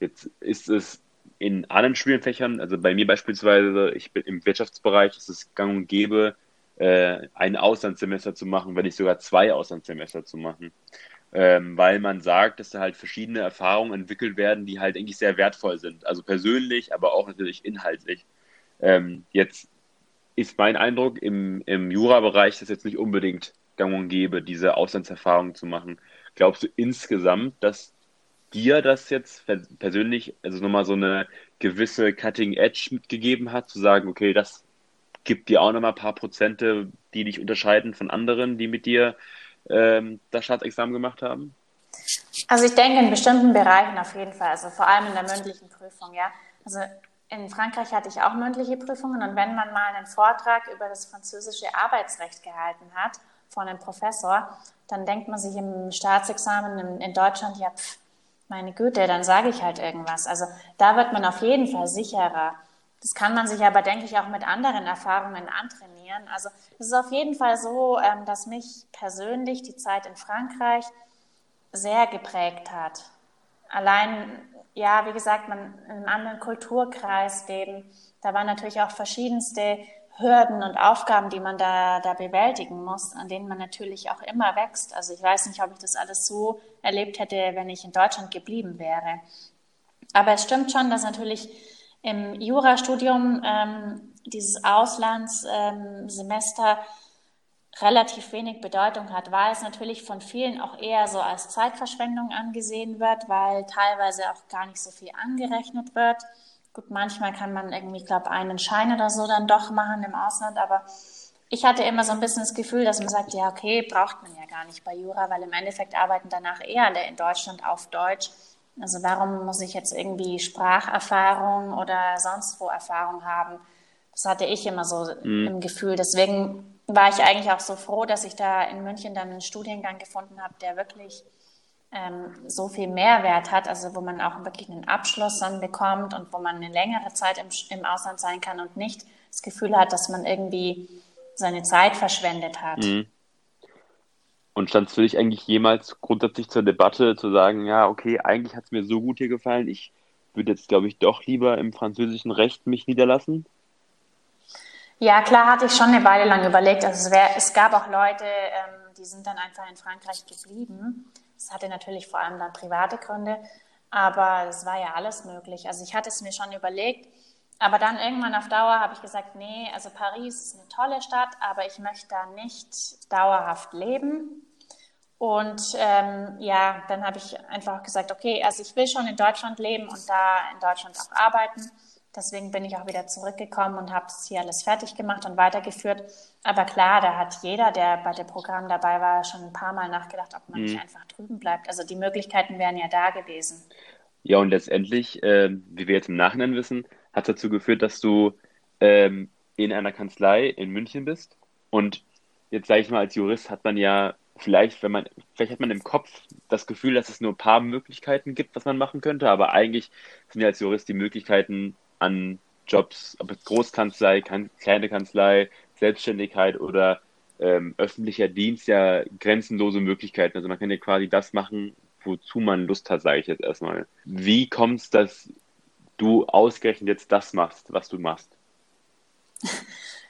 jetzt ist es in anderen Studienfächern, also bei mir beispielsweise, ich bin im Wirtschaftsbereich, ist es gang und gäbe, äh, ein Auslandssemester zu machen, wenn nicht sogar zwei Auslandssemester zu machen ähm, weil man sagt, dass da halt verschiedene Erfahrungen entwickelt werden, die halt eigentlich sehr wertvoll sind. Also persönlich, aber auch natürlich inhaltlich. Ähm, jetzt ist mein Eindruck, im, im Jura-Bereich das jetzt nicht unbedingt gang und gäbe, diese Auslandserfahrungen zu machen. Glaubst du insgesamt, dass dir das jetzt persönlich, also nochmal so eine gewisse Cutting Edge mitgegeben hat, zu sagen, okay, das gibt dir auch nochmal ein paar Prozente, die dich unterscheiden von anderen, die mit dir ähm, das Staatsexamen gemacht haben? Also ich denke in bestimmten Bereichen auf jeden Fall, also vor allem in der mündlichen Prüfung, ja. Also in Frankreich hatte ich auch mündliche Prüfungen und wenn man mal einen Vortrag über das französische Arbeitsrecht gehalten hat von einem Professor, dann denkt man sich im Staatsexamen in, Deutschland, ja, pf, meine Güte, dann sage ich halt irgendwas. Also da wird man auf jeden Fall sicherer. Das kann man sich aber, denke ich, auch mit anderen Erfahrungen antrainieren. Also es ist auf jeden Fall so, ähm, dass mich persönlich die Zeit in Frankreich sehr geprägt hat. Allein, ja, wie gesagt, man in einem anderen Kulturkreis leben. Da waren natürlich auch verschiedenste Hürden und Aufgaben, die man da, da bewältigen muss, an denen man natürlich auch immer wächst. Also ich weiß nicht, ob ich das alles so erlebt hätte, wenn ich in Deutschland geblieben wäre. Aber es stimmt schon, dass natürlich im Jurastudium ähm, dieses Auslandssemester ähm, relativ wenig Bedeutung hat, weil es natürlich von vielen auch eher so als Zeitverschwendung angesehen wird, weil teilweise auch gar nicht so viel angerechnet wird. Gut, manchmal kann man irgendwie, glaube, einen Schein oder so dann doch machen im Ausland, aber ich hatte immer so ein bisschen das Gefühl, dass man sagt, ja, okay, braucht man ja gar nicht bei Jura, weil im Endeffekt arbeiten danach eher alle in Deutschland auf Deutsch. Also warum muss ich jetzt irgendwie Spracherfahrung oder sonst wo Erfahrung haben? Das hatte ich immer so mhm. im Gefühl. Deswegen war ich eigentlich auch so froh, dass ich da in München dann einen Studiengang gefunden habe, der wirklich ähm, so viel Mehrwert hat, also wo man auch wirklich einen Abschluss dann bekommt und wo man eine längere Zeit im, im Ausland sein kann und nicht das Gefühl hat, dass man irgendwie seine Zeit verschwendet hat. Mhm. Und stand es für dich eigentlich jemals grundsätzlich zur Debatte zu sagen, ja, okay, eigentlich hat es mir so gut hier gefallen, ich würde jetzt, glaube ich, doch lieber im französischen Recht mich niederlassen? Ja, klar hatte ich schon eine Weile lang überlegt. Also es, wär, es gab auch Leute, ähm, die sind dann einfach in Frankreich geblieben. Das hatte natürlich vor allem dann private Gründe, aber es war ja alles möglich. Also ich hatte es mir schon überlegt, aber dann irgendwann auf Dauer habe ich gesagt, nee, also Paris ist eine tolle Stadt, aber ich möchte da nicht dauerhaft leben. Und ähm, ja, dann habe ich einfach gesagt, okay, also ich will schon in Deutschland leben und da in Deutschland auch arbeiten. Deswegen bin ich auch wieder zurückgekommen und habe es hier alles fertig gemacht und weitergeführt. Aber klar, da hat jeder, der bei dem Programm dabei war, schon ein paar Mal nachgedacht, ob man mhm. nicht einfach drüben bleibt. Also die Möglichkeiten wären ja da gewesen. Ja, und letztendlich, äh, wie wir jetzt im Nachhinein wissen, hat dazu geführt, dass du ähm, in einer Kanzlei in München bist. Und jetzt sage ich mal, als Jurist hat man ja vielleicht, wenn man, vielleicht hat man im Kopf das Gefühl, dass es nur ein paar Möglichkeiten gibt, was man machen könnte, aber eigentlich sind ja als Jurist die Möglichkeiten an Jobs, ob es Großkanzlei, kan kleine Kanzlei, Selbstständigkeit oder ähm, öffentlicher Dienst ja grenzenlose Möglichkeiten. Also man kann ja quasi das machen, wozu man Lust hat, sage ich jetzt erstmal. Wie kommt es, dass du ausgerechnet jetzt das machst, was du machst?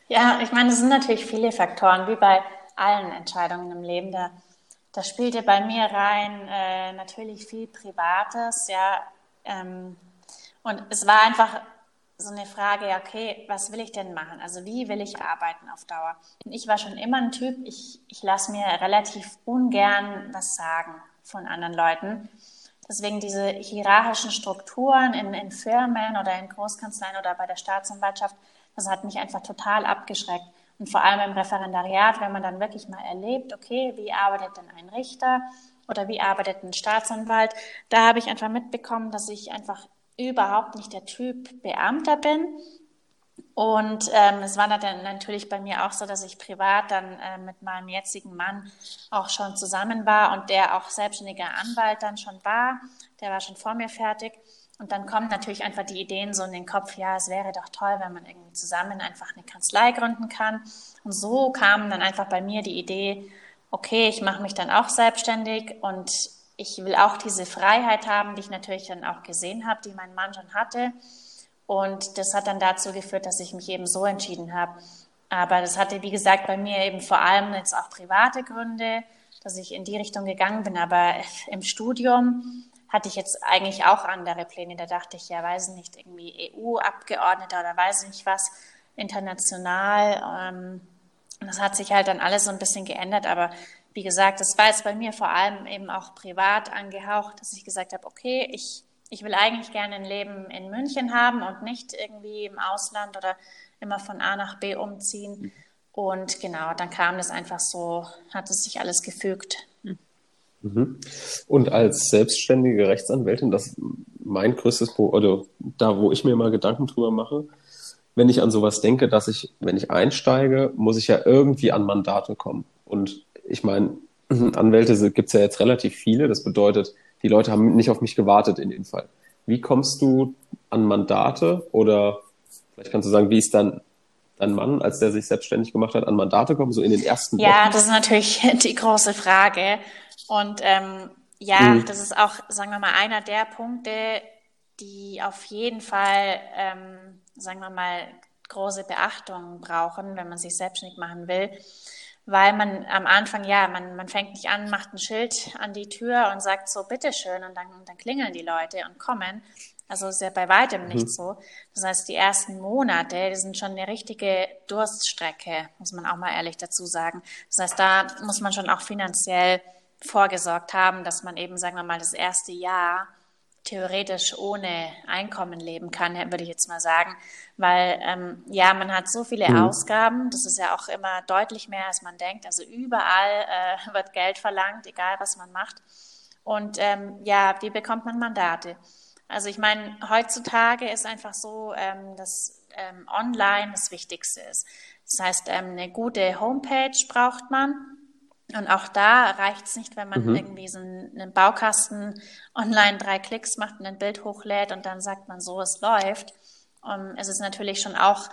Ja, ich meine, es sind natürlich viele Faktoren, wie bei allen Entscheidungen im Leben. Da, da spielte bei mir rein äh, natürlich viel Privates, ja. Ähm, und es war einfach so eine Frage, okay, was will ich denn machen? Also wie will ich arbeiten auf Dauer? Und ich war schon immer ein Typ, ich, ich lasse mir relativ ungern was sagen von anderen Leuten. Deswegen diese hierarchischen Strukturen in, in Firmen oder in Großkanzleien oder bei der Staatsanwaltschaft, das hat mich einfach total abgeschreckt. Und vor allem im Referendariat, wenn man dann wirklich mal erlebt, okay, wie arbeitet denn ein Richter oder wie arbeitet ein Staatsanwalt, da habe ich einfach mitbekommen, dass ich einfach überhaupt nicht der Typ Beamter bin. Und ähm, es war dann natürlich bei mir auch so, dass ich privat dann äh, mit meinem jetzigen Mann auch schon zusammen war und der auch selbstständiger Anwalt dann schon war. Der war schon vor mir fertig. Und dann kommen natürlich einfach die Ideen so in den Kopf, ja, es wäre doch toll, wenn man irgendwie zusammen einfach eine Kanzlei gründen kann. Und so kam dann einfach bei mir die Idee, okay, ich mache mich dann auch selbstständig und ich will auch diese Freiheit haben, die ich natürlich dann auch gesehen habe, die mein Mann schon hatte. Und das hat dann dazu geführt, dass ich mich eben so entschieden habe. Aber das hatte, wie gesagt, bei mir eben vor allem jetzt auch private Gründe, dass ich in die Richtung gegangen bin. Aber im Studium hatte ich jetzt eigentlich auch andere Pläne. Da dachte ich, ja, weiß nicht, irgendwie EU-Abgeordneter oder weiß nicht was, international. Ähm, das hat sich halt dann alles so ein bisschen geändert. Aber wie gesagt, das war jetzt bei mir vor allem eben auch privat angehaucht, dass ich gesagt habe, okay, ich, ich will eigentlich gerne ein Leben in München haben und nicht irgendwie im Ausland oder immer von A nach B umziehen. Und genau, dann kam das einfach so, hat es sich alles gefügt. Mhm. Und als selbstständige Rechtsanwältin, das ist mein größtes Problem, oder da, wo ich mir mal Gedanken drüber mache, wenn ich an sowas denke, dass ich, wenn ich einsteige, muss ich ja irgendwie an Mandate kommen. Und ich meine, Anwälte gibt es ja jetzt relativ viele. Das bedeutet, die Leute haben nicht auf mich gewartet in dem Fall. Wie kommst du an Mandate oder vielleicht kannst du sagen, wie ist dann dein Mann, als der sich selbstständig gemacht hat, an Mandate kommen, so in den ersten Wochen? Ja, das ist natürlich die große Frage. Und ähm, ja, mhm. das ist auch, sagen wir mal, einer der Punkte, die auf jeden Fall, ähm, sagen wir mal, große Beachtung brauchen, wenn man sich selbstständig machen will weil man am Anfang, ja, man, man fängt nicht an, macht ein Schild an die Tür und sagt so, bitteschön, und dann, dann klingeln die Leute und kommen. Also ist ja bei weitem nicht mhm. so. Das heißt, die ersten Monate, die sind schon eine richtige Durststrecke, muss man auch mal ehrlich dazu sagen. Das heißt, da muss man schon auch finanziell vorgesorgt haben, dass man eben, sagen wir mal, das erste Jahr theoretisch ohne Einkommen leben kann, würde ich jetzt mal sagen. Weil ähm, ja, man hat so viele mhm. Ausgaben, das ist ja auch immer deutlich mehr, als man denkt. Also überall äh, wird Geld verlangt, egal was man macht. Und ähm, ja, wie bekommt man Mandate? Also ich meine, heutzutage ist einfach so, ähm, dass ähm, online das Wichtigste ist. Das heißt, ähm, eine gute Homepage braucht man und auch da reicht es nicht, wenn man mhm. irgendwie so einen, Baukasten online drei Klicks macht und ein Bild hochlädt und dann sagt man so, es läuft. Um, es ist natürlich schon auch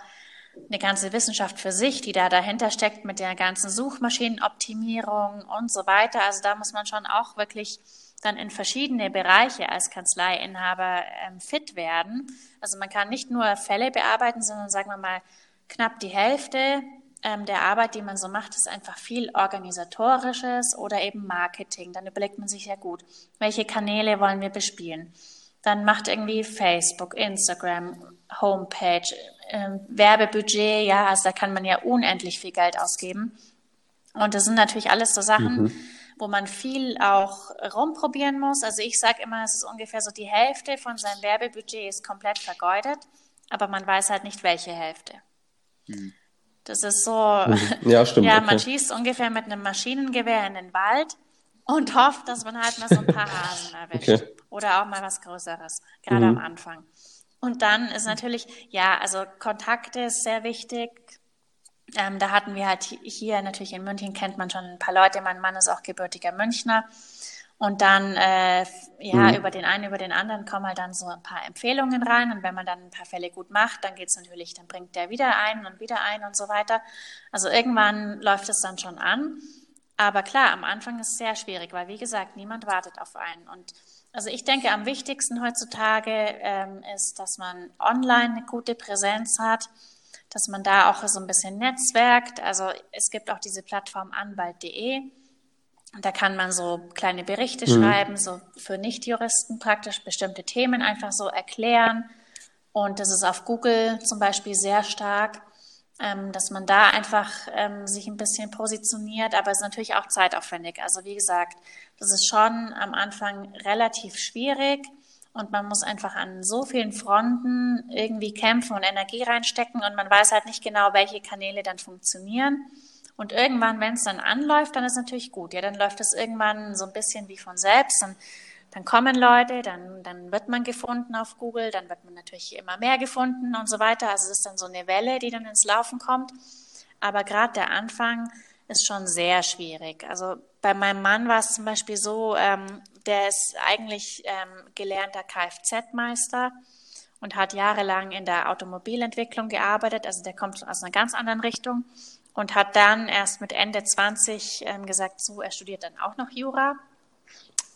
eine ganze Wissenschaft für sich, die da dahinter steckt mit der ganzen Suchmaschinenoptimierung und so weiter. Also da muss man schon auch wirklich dann in verschiedene Bereiche als Kanzleiinhaber ähm, fit werden. Also man kann nicht nur Fälle bearbeiten, sondern sagen wir mal knapp die Hälfte ähm, der Arbeit, die man so macht, ist einfach viel organisatorisches oder eben Marketing. Dann überlegt man sich ja gut, welche Kanäle wollen wir bespielen. Dann macht irgendwie Facebook, Instagram, Homepage, ähm, Werbebudget, ja, also da kann man ja unendlich viel Geld ausgeben. Und das sind natürlich alles so Sachen, mhm. wo man viel auch rumprobieren muss. Also ich sage immer, es ist ungefähr so die Hälfte von seinem Werbebudget ist komplett vergeudet, aber man weiß halt nicht, welche Hälfte. Mhm. Das ist so, mhm. ja, stimmt, ja man schießt ungefähr mit einem Maschinengewehr in den Wald und hofft, dass man halt mal so ein paar Hasen erwischt. Okay. Oder auch mal was Größeres, gerade mhm. am Anfang. Und dann ist natürlich, ja, also Kontakte ist sehr wichtig. Ähm, da hatten wir halt hier natürlich in München kennt man schon ein paar Leute. Mein Mann ist auch gebürtiger Münchner. Und dann, äh, ja, mhm. über den einen, über den anderen kommen halt dann so ein paar Empfehlungen rein. Und wenn man dann ein paar Fälle gut macht, dann geht's natürlich, dann bringt der wieder ein und wieder ein und so weiter. Also irgendwann läuft es dann schon an. Aber klar, am Anfang ist es sehr schwierig, weil wie gesagt, niemand wartet auf einen. Und also ich denke, am wichtigsten heutzutage ähm, ist, dass man online eine gute Präsenz hat, dass man da auch so ein bisschen netzwerkt. Also es gibt auch diese Plattform anwalt.de da kann man so kleine Berichte mhm. schreiben, so für Nichtjuristen praktisch bestimmte Themen einfach so erklären. Und das ist auf Google zum Beispiel sehr stark, ähm, dass man da einfach ähm, sich ein bisschen positioniert, aber es ist natürlich auch zeitaufwendig. Also wie gesagt, das ist schon am Anfang relativ schwierig und man muss einfach an so vielen Fronten irgendwie kämpfen und Energie reinstecken und man weiß halt nicht genau, welche Kanäle dann funktionieren. Und irgendwann, wenn es dann anläuft, dann ist natürlich gut. Ja, dann läuft es irgendwann so ein bisschen wie von selbst. Dann, dann kommen Leute, dann, dann wird man gefunden auf Google, dann wird man natürlich immer mehr gefunden und so weiter. Also es ist dann so eine Welle, die dann ins Laufen kommt. Aber gerade der Anfang ist schon sehr schwierig. Also bei meinem Mann war es zum Beispiel so, ähm, der ist eigentlich ähm, gelernter Kfz-Meister und hat jahrelang in der Automobilentwicklung gearbeitet. Also der kommt aus einer ganz anderen Richtung und hat dann erst mit Ende 20 ähm, gesagt, so, er studiert dann auch noch Jura.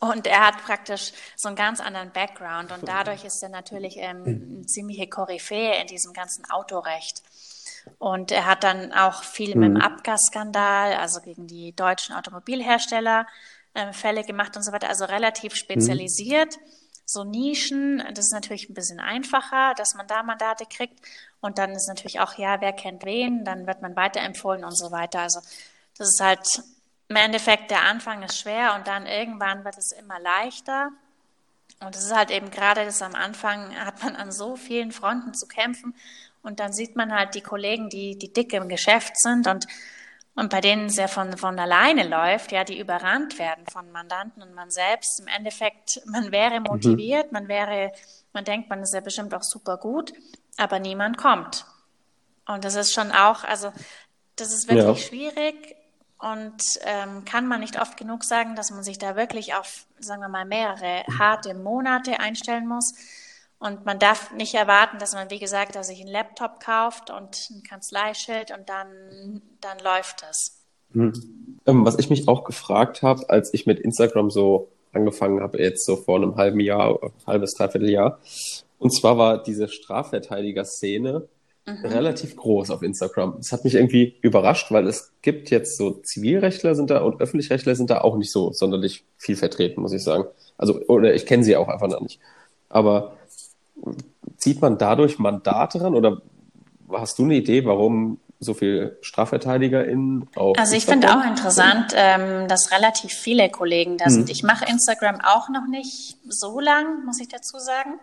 Und er hat praktisch so einen ganz anderen Background und dadurch ist er natürlich ähm, eine ziemliche Koryphäe in diesem ganzen Autorecht. Und er hat dann auch viel mit dem mhm. Abgasskandal, also gegen die deutschen Automobilhersteller, äh, Fälle gemacht und so weiter, also relativ spezialisiert. Mhm so Nischen, das ist natürlich ein bisschen einfacher, dass man da Mandate kriegt. Und dann ist natürlich auch, ja, wer kennt wen, dann wird man weiterempfohlen und so weiter. Also das ist halt im Endeffekt, der Anfang ist schwer und dann irgendwann wird es immer leichter. Und es ist halt eben gerade das am Anfang hat man an so vielen Fronten zu kämpfen. Und dann sieht man halt die Kollegen, die, die dick im Geschäft sind und und bei denen es ja von, von alleine läuft, ja, die überrannt werden von Mandanten und man selbst, im Endeffekt, man wäre mhm. motiviert, mhm. man wäre, man denkt, man ist ja bestimmt auch super gut, aber niemand kommt. Und das ist schon auch, also, das ist wirklich ja. schwierig. und ähm, kann man nicht oft genug sagen, dass man sich da wirklich auf, sagen wir mal, mehrere harte Monate einstellen muss. Und man darf nicht erwarten, dass man, wie gesagt, dass sich einen Laptop kauft und ein Kanzleischild und dann, dann läuft das. Hm. Ähm, was ich mich auch gefragt habe, als ich mit Instagram so angefangen habe, jetzt so vor einem halben Jahr, halbes, dreiviertel Jahr. Und zwar war diese Strafverteidiger-Szene mhm. relativ groß auf Instagram. Das hat mich irgendwie überrascht, weil es gibt jetzt so Zivilrechtler sind da und Öffentlichrechtler sind da auch nicht so sonderlich viel vertreten, muss ich sagen. Also, oder ich kenne sie auch einfach noch nicht. Aber zieht man dadurch Mandate ran oder hast du eine Idee, warum so viele StrafverteidigerInnen auf Also ich finde auch interessant, ähm, dass relativ viele Kollegen da sind. Hm. Ich mache Instagram auch noch nicht so lang, muss ich dazu sagen.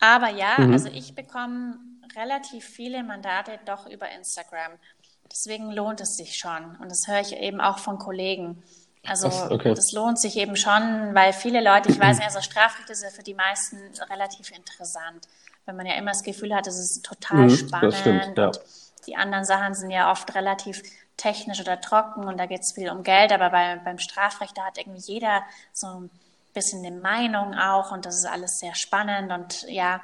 Aber ja, mhm. also ich bekomme relativ viele Mandate doch über Instagram. Deswegen lohnt es sich schon. Und das höre ich eben auch von Kollegen. Also okay. das lohnt sich eben schon, weil viele Leute, ich weiß nicht, also Strafrecht ist ja für die meisten relativ interessant, wenn man ja immer das Gefühl hat, es ist total mhm, spannend stimmt, ja. die anderen Sachen sind ja oft relativ technisch oder trocken und da geht es viel um Geld, aber bei, beim Strafrecht, da hat irgendwie jeder so ein bisschen eine Meinung auch und das ist alles sehr spannend und ja,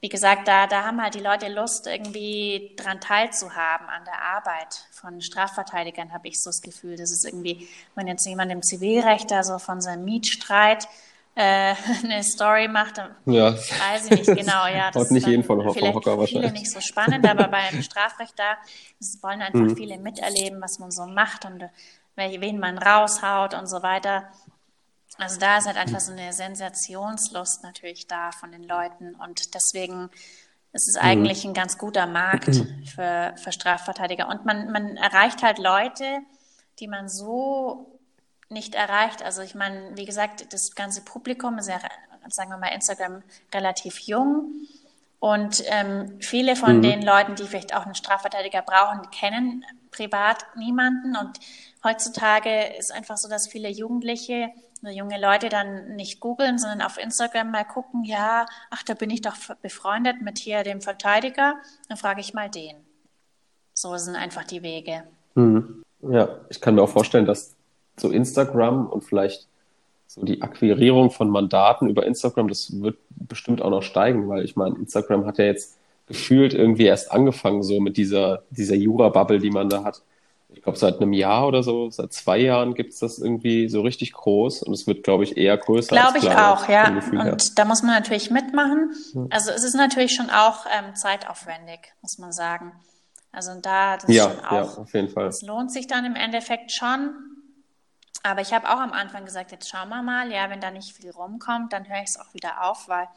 wie gesagt, da, da haben halt die Leute Lust, irgendwie dran teilzuhaben an der Arbeit von Strafverteidigern, habe ich so das Gefühl. Das ist irgendwie, wenn jetzt jemand im Zivilrecht da so von seinem Mietstreit äh, eine Story macht, dann ja. weiß ich nicht genau. Ja, das ist nicht jeden von vielleicht Hocker für viele nicht so spannend, aber beim Strafrecht da wollen einfach mhm. viele miterleben, was man so macht und wen man raushaut und so weiter. Also da ist halt einfach so eine Sensationslust natürlich da von den Leuten und deswegen ist es eigentlich ein ganz guter Markt für, für Strafverteidiger. Und man, man erreicht halt Leute, die man so nicht erreicht. Also ich meine, wie gesagt, das ganze Publikum ist ja, sagen wir mal, Instagram relativ jung. Und ähm, viele von mhm. den Leuten, die vielleicht auch einen Strafverteidiger brauchen, kennen privat niemanden. Und heutzutage ist einfach so, dass viele Jugendliche junge Leute dann nicht googeln, sondern auf Instagram mal gucken, ja, ach, da bin ich doch befreundet mit hier dem Verteidiger, dann frage ich mal den. So sind einfach die Wege. Mhm. Ja, ich kann mir auch vorstellen, dass so Instagram und vielleicht so die Akquirierung von Mandaten über Instagram, das wird bestimmt auch noch steigen, weil ich meine, Instagram hat ja jetzt gefühlt irgendwie erst angefangen, so mit dieser, dieser Jura-Bubble, die man da hat ich glaube, seit einem Jahr oder so, seit zwei Jahren gibt es das irgendwie so richtig groß und es wird, glaube ich, eher größer. Glaube ich auch, ja. Und her. da muss man natürlich mitmachen. Also es ist natürlich schon auch ähm, zeitaufwendig, muss man sagen. Also da, das ja, schon auch, ja, auf jeden Fall. Es lohnt sich dann im Endeffekt schon. Aber ich habe auch am Anfang gesagt, jetzt schauen wir mal, ja, wenn da nicht viel rumkommt, dann höre ich es auch wieder auf, weil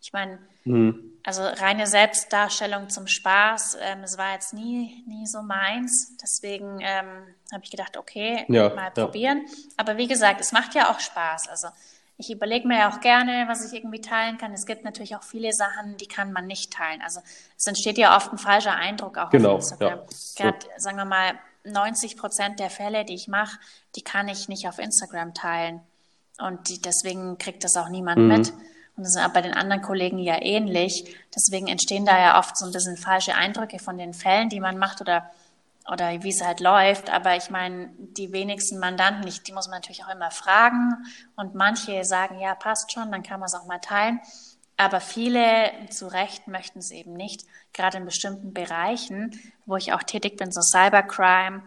ich meine, mhm. also reine Selbstdarstellung zum Spaß, ähm, es war jetzt nie, nie so meins. Deswegen ähm, habe ich gedacht, okay, ja, mal ja. probieren. Aber wie gesagt, es macht ja auch Spaß. Also ich überlege mir ja auch gerne, was ich irgendwie teilen kann. Es gibt natürlich auch viele Sachen, die kann man nicht teilen. Also es entsteht ja oft ein falscher Eindruck auch genau, auf Instagram. Ja. Gerade, sagen wir mal, 90 Prozent der Fälle, die ich mache, die kann ich nicht auf Instagram teilen. Und die, deswegen kriegt das auch niemand mhm. mit. Und das ist bei den anderen Kollegen ja ähnlich. Deswegen entstehen da ja oft so ein bisschen falsche Eindrücke von den Fällen, die man macht oder, oder wie es halt läuft. Aber ich meine, die wenigsten Mandanten, ich, die muss man natürlich auch immer fragen. Und manche sagen, ja, passt schon, dann kann man es auch mal teilen. Aber viele zu Recht möchten es eben nicht, gerade in bestimmten Bereichen, wo ich auch tätig bin, so Cybercrime.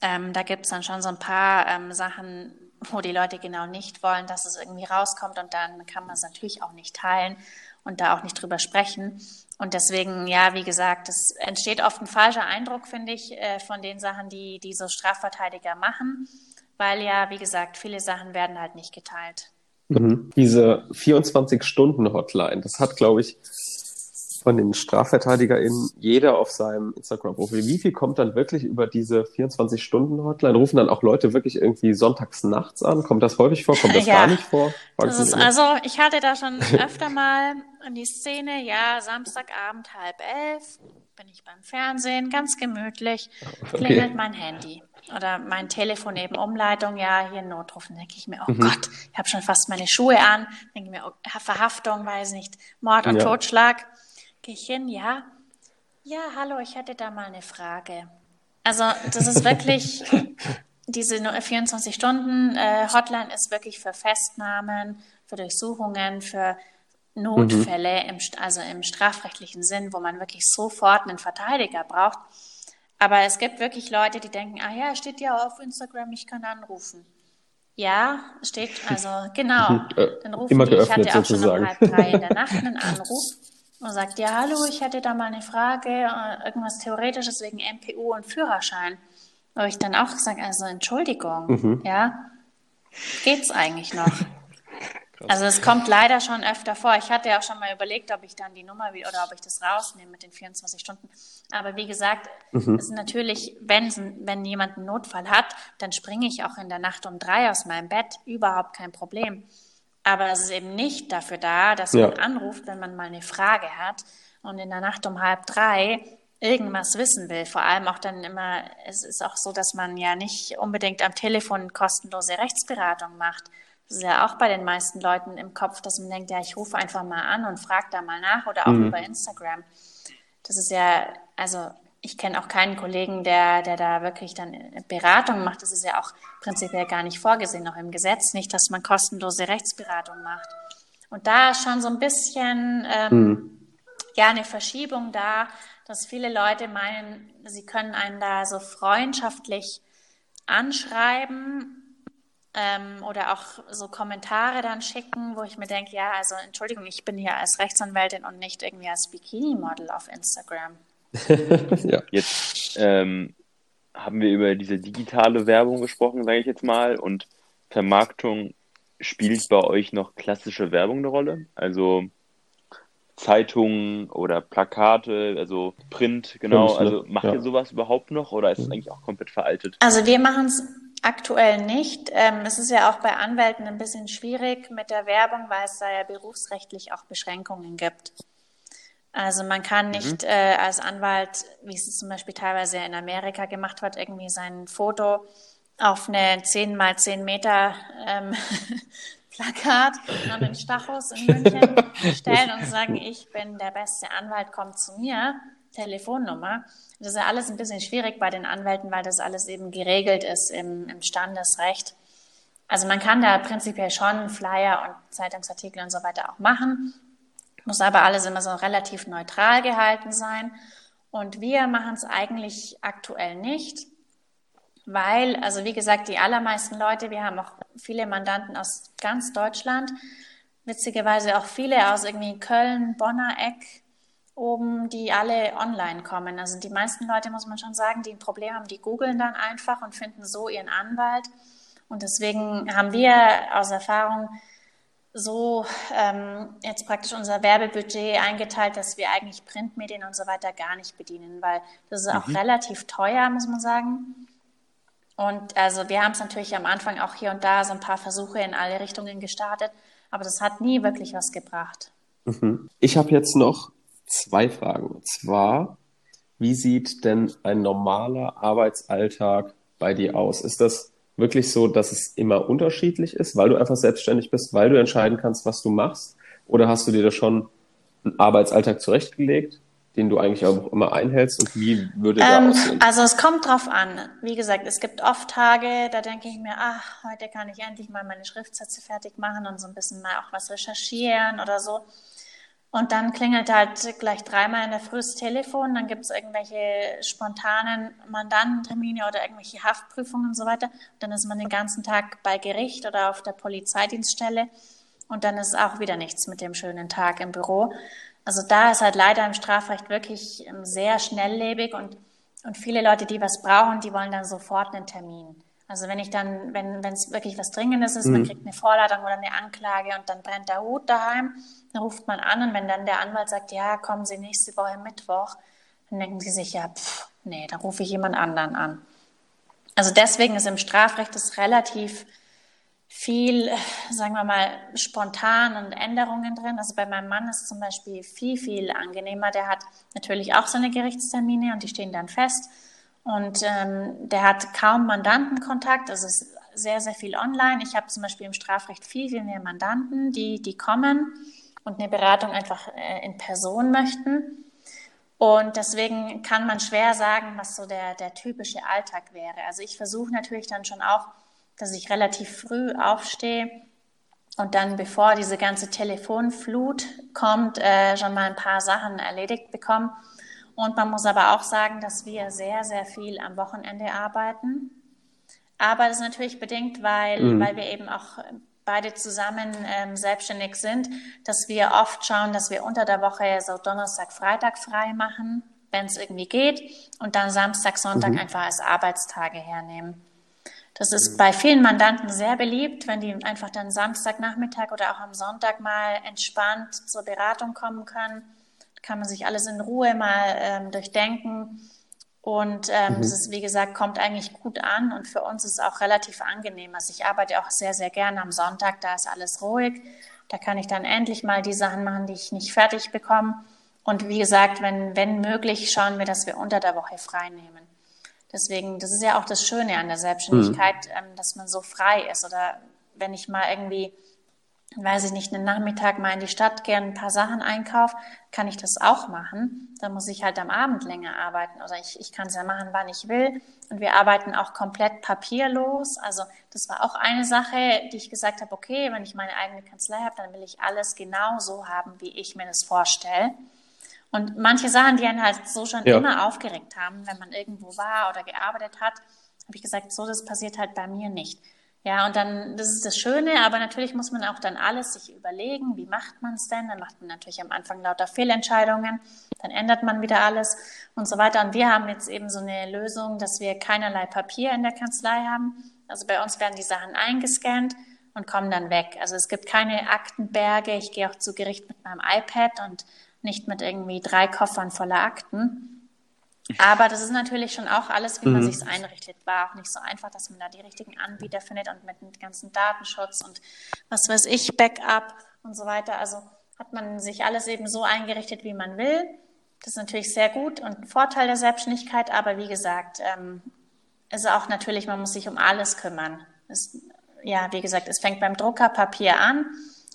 Ähm, da gibt es dann schon so ein paar ähm, Sachen, wo die Leute genau nicht wollen, dass es irgendwie rauskommt und dann kann man es natürlich auch nicht teilen und da auch nicht drüber sprechen. Und deswegen, ja, wie gesagt, es entsteht oft ein falscher Eindruck, finde ich, äh, von den Sachen, die, die so Strafverteidiger machen, weil ja, wie gesagt, viele Sachen werden halt nicht geteilt. Mhm. Diese 24-Stunden-Hotline, das hat, glaube ich, von den StrafverteidigerInnen jeder auf seinem Instagram-Profil. Wie viel kommt dann wirklich über diese 24-Stunden-Hotline? Rufen dann auch Leute wirklich irgendwie sonntags nachts an? Kommt das häufig vor? Kommt das ja, gar nicht vor? Ist, also ich hatte da schon öfter mal in die Szene, ja, Samstagabend halb elf, bin ich beim Fernsehen, ganz gemütlich, klingelt okay. mein Handy oder mein Telefon eben Umleitung, ja, hier Notruf. Dann denke ich mir, oh mhm. Gott, ich habe schon fast meine Schuhe an. Denke mir, oh, Verhaftung, weiß nicht, Mord und ja. Totschlag. Gehe ich hin, ja? Ja, hallo, ich hätte da mal eine Frage. Also, das ist wirklich, diese 24-Stunden-Hotline äh, ist wirklich für Festnahmen, für Durchsuchungen, für Notfälle, mhm. im, also im strafrechtlichen Sinn, wo man wirklich sofort einen Verteidiger braucht. Aber es gibt wirklich Leute, die denken, ah ja, steht ja auf Instagram, ich kann anrufen. Ja, steht, also genau. Mhm. Äh, Dann rufen Immer die, ich hatte auch sozusagen. schon um halb drei in der Nacht einen Anruf und sagt, ja, hallo, ich hätte da mal eine Frage, äh, irgendwas Theoretisches wegen MPU und Führerschein. Wo ich dann auch gesagt, also Entschuldigung, mhm. ja, geht's eigentlich noch? Also es kommt leider schon öfter vor. Ich hatte ja auch schon mal überlegt, ob ich dann die Nummer oder ob ich das rausnehme mit den 24 Stunden. Aber wie gesagt, mhm. ist natürlich, wenn, wenn jemand einen Notfall hat, dann springe ich auch in der Nacht um drei aus meinem Bett. Überhaupt kein Problem. Aber es ist eben nicht dafür da, dass ja. man anruft, wenn man mal eine Frage hat und in der Nacht um halb drei irgendwas wissen will. Vor allem auch dann immer, es ist auch so, dass man ja nicht unbedingt am Telefon kostenlose Rechtsberatung macht. Das ist ja auch bei den meisten Leuten im Kopf, dass man denkt, ja, ich rufe einfach mal an und frage da mal nach oder auch mhm. über Instagram. Das ist ja, also ich kenne auch keinen Kollegen, der, der da wirklich dann Beratung macht. Das ist ja auch prinzipiell gar nicht vorgesehen, auch im Gesetz nicht, dass man kostenlose Rechtsberatung macht. Und da ist schon so ein bisschen ähm, mhm. ja eine Verschiebung da, dass viele Leute meinen, sie können einen da so freundschaftlich anschreiben ähm, oder auch so Kommentare dann schicken, wo ich mir denke, ja, also Entschuldigung, ich bin hier als Rechtsanwältin und nicht irgendwie als Bikini-Model auf Instagram. ja. Jetzt ähm, haben wir über diese digitale Werbung gesprochen, sage ich jetzt mal, und Vermarktung spielt bei euch noch klassische Werbung eine Rolle? Also Zeitungen oder Plakate, also Print, genau. Also macht ja. ihr sowas überhaupt noch oder ist es eigentlich auch komplett veraltet? Also wir machen es Aktuell nicht. Ähm, es ist ja auch bei Anwälten ein bisschen schwierig mit der Werbung, weil es da ja berufsrechtlich auch Beschränkungen gibt. Also man kann mhm. nicht mhm. äh, als Anwalt, wie es zum Beispiel teilweise in Amerika gemacht wird, irgendwie sein Foto auf eine 10 mal 10 Meter ähm, Plakat an den Stachus in München stellen und sagen, ich bin der beste Anwalt, kommt zu mir. Telefonnummer. Das ist ja alles ein bisschen schwierig bei den Anwälten, weil das alles eben geregelt ist im, im Standesrecht. Also man kann da prinzipiell schon Flyer und Zeitungsartikel und so weiter auch machen, muss aber alles immer so relativ neutral gehalten sein. Und wir machen es eigentlich aktuell nicht, weil, also wie gesagt, die allermeisten Leute, wir haben auch viele Mandanten aus ganz Deutschland, witzigerweise auch viele aus irgendwie Köln, Bonner Eck, oben, die alle online kommen. Also die meisten Leute, muss man schon sagen, die ein Problem haben, die googeln dann einfach und finden so ihren Anwalt. Und deswegen haben wir aus Erfahrung so ähm, jetzt praktisch unser Werbebudget eingeteilt, dass wir eigentlich Printmedien und so weiter gar nicht bedienen, weil das ist auch mhm. relativ teuer, muss man sagen. Und also wir haben es natürlich am Anfang auch hier und da so ein paar Versuche in alle Richtungen gestartet, aber das hat nie wirklich was gebracht. Mhm. Ich habe jetzt noch zwei Fragen. Und zwar, wie sieht denn ein normaler Arbeitsalltag bei dir aus? Ist das wirklich so, dass es immer unterschiedlich ist, weil du einfach selbstständig bist, weil du entscheiden kannst, was du machst? Oder hast du dir da schon einen Arbeitsalltag zurechtgelegt, den du eigentlich auch immer einhältst? Und wie würde der ähm, aussehen? Also es kommt drauf an. Wie gesagt, es gibt oft Tage, da denke ich mir, ach, heute kann ich endlich mal meine Schriftsätze fertig machen und so ein bisschen mal auch was recherchieren oder so. Und dann klingelt halt gleich dreimal in der Früh das Telefon, dann gibt es irgendwelche spontanen Mandantentermine oder irgendwelche Haftprüfungen und so weiter. Dann ist man den ganzen Tag bei Gericht oder auf der Polizeidienststelle und dann ist auch wieder nichts mit dem schönen Tag im Büro. Also da ist halt leider im Strafrecht wirklich ähm, sehr schnelllebig und, und viele Leute, die was brauchen, die wollen dann sofort einen Termin. Also wenn ich dann, wenn es wirklich was Dringendes ist, mhm. man kriegt eine Vorladung oder eine Anklage und dann brennt der Hut daheim, dann ruft man an und wenn dann der Anwalt sagt, ja, kommen Sie nächste Woche Mittwoch, dann denken sie sich, ja, pff, nee, da rufe ich jemand anderen an. Also deswegen ist im Strafrecht das relativ viel, sagen wir mal, spontan und Änderungen drin. Also bei meinem Mann ist es zum Beispiel viel, viel angenehmer. Der hat natürlich auch seine Gerichtstermine und die stehen dann fest. Und ähm, der hat kaum Mandantenkontakt, also ist sehr, sehr viel online. Ich habe zum Beispiel im Strafrecht viel, viel mehr Mandanten, die, die kommen und eine Beratung einfach äh, in Person möchten. Und deswegen kann man schwer sagen, was so der, der typische Alltag wäre. Also ich versuche natürlich dann schon auch, dass ich relativ früh aufstehe und dann, bevor diese ganze Telefonflut kommt, äh, schon mal ein paar Sachen erledigt bekomme. Und man muss aber auch sagen, dass wir sehr, sehr viel am Wochenende arbeiten. Aber das ist natürlich bedingt, weil, mhm. weil wir eben auch beide zusammen ähm, selbstständig sind, dass wir oft schauen, dass wir unter der Woche so Donnerstag, Freitag frei machen, wenn es irgendwie geht, und dann Samstag, Sonntag mhm. einfach als Arbeitstage hernehmen. Das ist mhm. bei vielen Mandanten sehr beliebt, wenn die einfach dann Samstagnachmittag oder auch am Sonntag mal entspannt zur Beratung kommen können. Kann man sich alles in Ruhe mal ähm, durchdenken und ähm, mhm. das ist, wie gesagt, kommt eigentlich gut an und für uns ist es auch relativ angenehm. Also ich arbeite auch sehr, sehr gerne am Sonntag, da ist alles ruhig. Da kann ich dann endlich mal die Sachen machen, die ich nicht fertig bekomme. Und wie gesagt, wenn, wenn möglich, schauen wir, dass wir unter der Woche frei nehmen. Deswegen, das ist ja auch das Schöne an der Selbstständigkeit, mhm. ähm, dass man so frei ist. Oder wenn ich mal irgendwie weiß ich nicht, einen Nachmittag mal in die Stadt gehe, ein paar Sachen einkaufe, kann ich das auch machen. Da muss ich halt am Abend länger arbeiten oder ich, ich kann es ja machen, wann ich will. Und wir arbeiten auch komplett papierlos. Also das war auch eine Sache, die ich gesagt habe, okay, wenn ich meine eigene Kanzlei habe, dann will ich alles genau so haben, wie ich mir das vorstelle. Und manche Sachen, die einen halt so schon ja. immer aufgeregt haben, wenn man irgendwo war oder gearbeitet hat, habe ich gesagt, so das passiert halt bei mir nicht. Ja, und dann, das ist das Schöne, aber natürlich muss man auch dann alles sich überlegen, wie macht man es denn? Dann macht man natürlich am Anfang lauter Fehlentscheidungen, dann ändert man wieder alles und so weiter. Und wir haben jetzt eben so eine Lösung, dass wir keinerlei Papier in der Kanzlei haben. Also bei uns werden die Sachen eingescannt und kommen dann weg. Also es gibt keine Aktenberge. Ich gehe auch zu Gericht mit meinem iPad und nicht mit irgendwie drei Koffern voller Akten. Aber das ist natürlich schon auch alles, wie man mhm. sich einrichtet. War auch nicht so einfach, dass man da die richtigen Anbieter findet und mit dem ganzen Datenschutz und was weiß ich, Backup und so weiter. Also hat man sich alles eben so eingerichtet, wie man will. Das ist natürlich sehr gut und ein Vorteil der Selbstständigkeit. Aber wie gesagt, ähm, ist auch natürlich, man muss sich um alles kümmern. Es, ja, wie gesagt, es fängt beim Druckerpapier an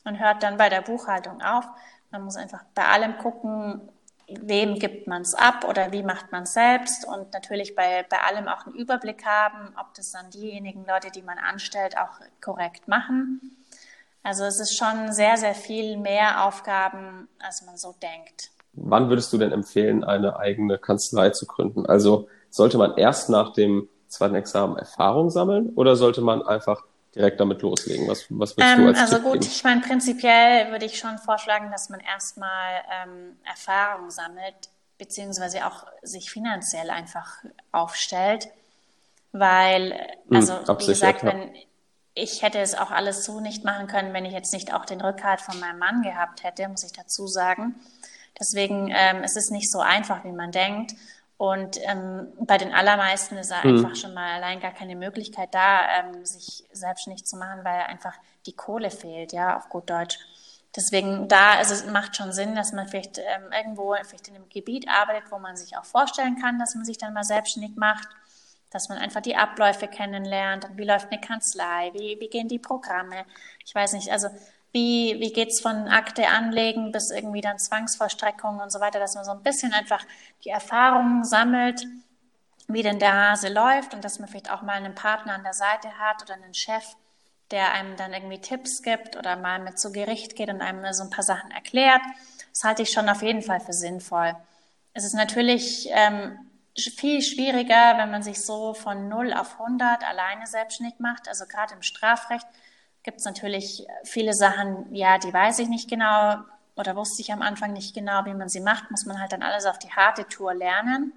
und hört dann bei der Buchhaltung auf. Man muss einfach bei allem gucken, wem gibt man es ab oder wie macht man es selbst und natürlich bei, bei allem auch einen Überblick haben, ob das dann diejenigen Leute, die man anstellt, auch korrekt machen. Also es ist schon sehr, sehr viel mehr Aufgaben, als man so denkt. Wann würdest du denn empfehlen, eine eigene Kanzlei zu gründen? Also sollte man erst nach dem zweiten Examen Erfahrung sammeln oder sollte man einfach direkt damit loslegen? Was, was würdest ähm, du als Also Tipp gut, geben? ich meine, prinzipiell würde ich schon vorschlagen, dass man erstmal ähm, Erfahrung sammelt, beziehungsweise auch sich finanziell einfach aufstellt. Weil, hm, also hm, wie gesagt, ja. wenn ich hätte es auch alles so nicht machen können, wenn ich jetzt nicht auch den Rückhalt von meinem Mann gehabt hätte, muss ich dazu sagen. Deswegen ähm, es ist es nicht so einfach, wie man denkt. Und ähm, bei den allermeisten ist mhm. einfach schon mal allein gar keine Möglichkeit da, ähm, sich selbstständig zu machen, weil einfach die Kohle fehlt, ja, auf gut Deutsch. Deswegen da, also es macht schon Sinn, dass man vielleicht ähm, irgendwo vielleicht in einem Gebiet arbeitet, wo man sich auch vorstellen kann, dass man sich dann mal selbstständig macht, dass man einfach die Abläufe kennenlernt, wie läuft eine Kanzlei, wie, wie gehen die Programme. Ich weiß nicht, also wie, wie geht es von Akte anlegen bis irgendwie dann Zwangsvollstreckung und so weiter, dass man so ein bisschen einfach die Erfahrungen sammelt, wie denn der Hase läuft und dass man vielleicht auch mal einen Partner an der Seite hat oder einen Chef, der einem dann irgendwie Tipps gibt oder mal mit zu Gericht geht und einem so ein paar Sachen erklärt. Das halte ich schon auf jeden Fall für sinnvoll. Es ist natürlich ähm, viel schwieriger, wenn man sich so von 0 auf 100 alleine selbstständig macht. Also gerade im Strafrecht gibt es natürlich viele Sachen, ja, die weiß ich nicht genau oder wusste ich am Anfang nicht genau, wie man sie macht, muss man halt dann alles auf die harte Tour lernen.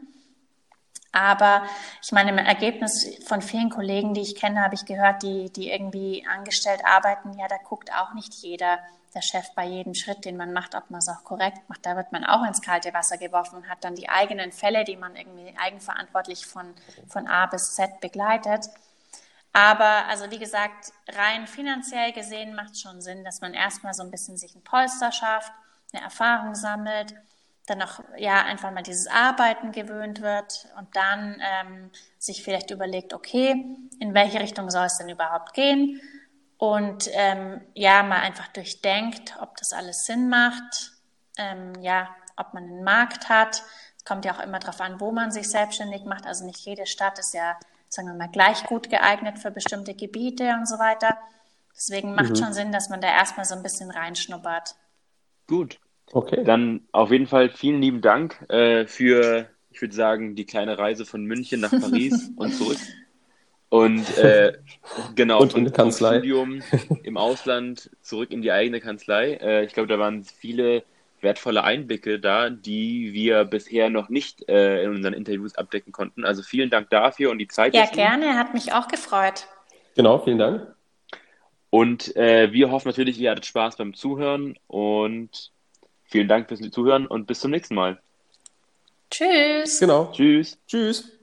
Aber ich meine, im Ergebnis von vielen Kollegen, die ich kenne, habe ich gehört, die, die irgendwie angestellt arbeiten, ja, da guckt auch nicht jeder, der Chef bei jedem Schritt, den man macht, ob man es auch korrekt macht. Da wird man auch ins kalte Wasser geworfen und hat dann die eigenen Fälle, die man irgendwie eigenverantwortlich von, von A bis Z begleitet. Aber also wie gesagt, rein finanziell gesehen macht es schon Sinn, dass man erstmal so ein bisschen sich ein Polster schafft, eine Erfahrung sammelt, dann auch ja einfach mal dieses Arbeiten gewöhnt wird und dann ähm, sich vielleicht überlegt, okay, in welche Richtung soll es denn überhaupt gehen? Und ähm, ja, mal einfach durchdenkt, ob das alles Sinn macht, ähm, ja, ob man einen Markt hat, kommt ja auch immer darauf an, wo man sich selbstständig macht. Also nicht jede Stadt ist ja, sagen wir mal, gleich gut geeignet für bestimmte Gebiete und so weiter. Deswegen macht mhm. schon Sinn, dass man da erstmal so ein bisschen reinschnuppert. Gut. Okay. Dann auf jeden Fall vielen lieben Dank äh, für, ich würde sagen, die kleine Reise von München nach Paris und zurück. Und äh, genau, und in der Kanzlei. Studium im Ausland zurück in die eigene Kanzlei. Äh, ich glaube, da waren viele wertvolle Einblicke da, die wir bisher noch nicht äh, in unseren Interviews abdecken konnten. Also vielen Dank dafür und die Zeit. Ja, gerne, hat mich auch gefreut. Genau, vielen Dank. Und äh, wir hoffen natürlich, ihr hattet Spaß beim Zuhören und vielen Dank fürs Zuhören und bis zum nächsten Mal. Tschüss. Genau. Tschüss. Tschüss.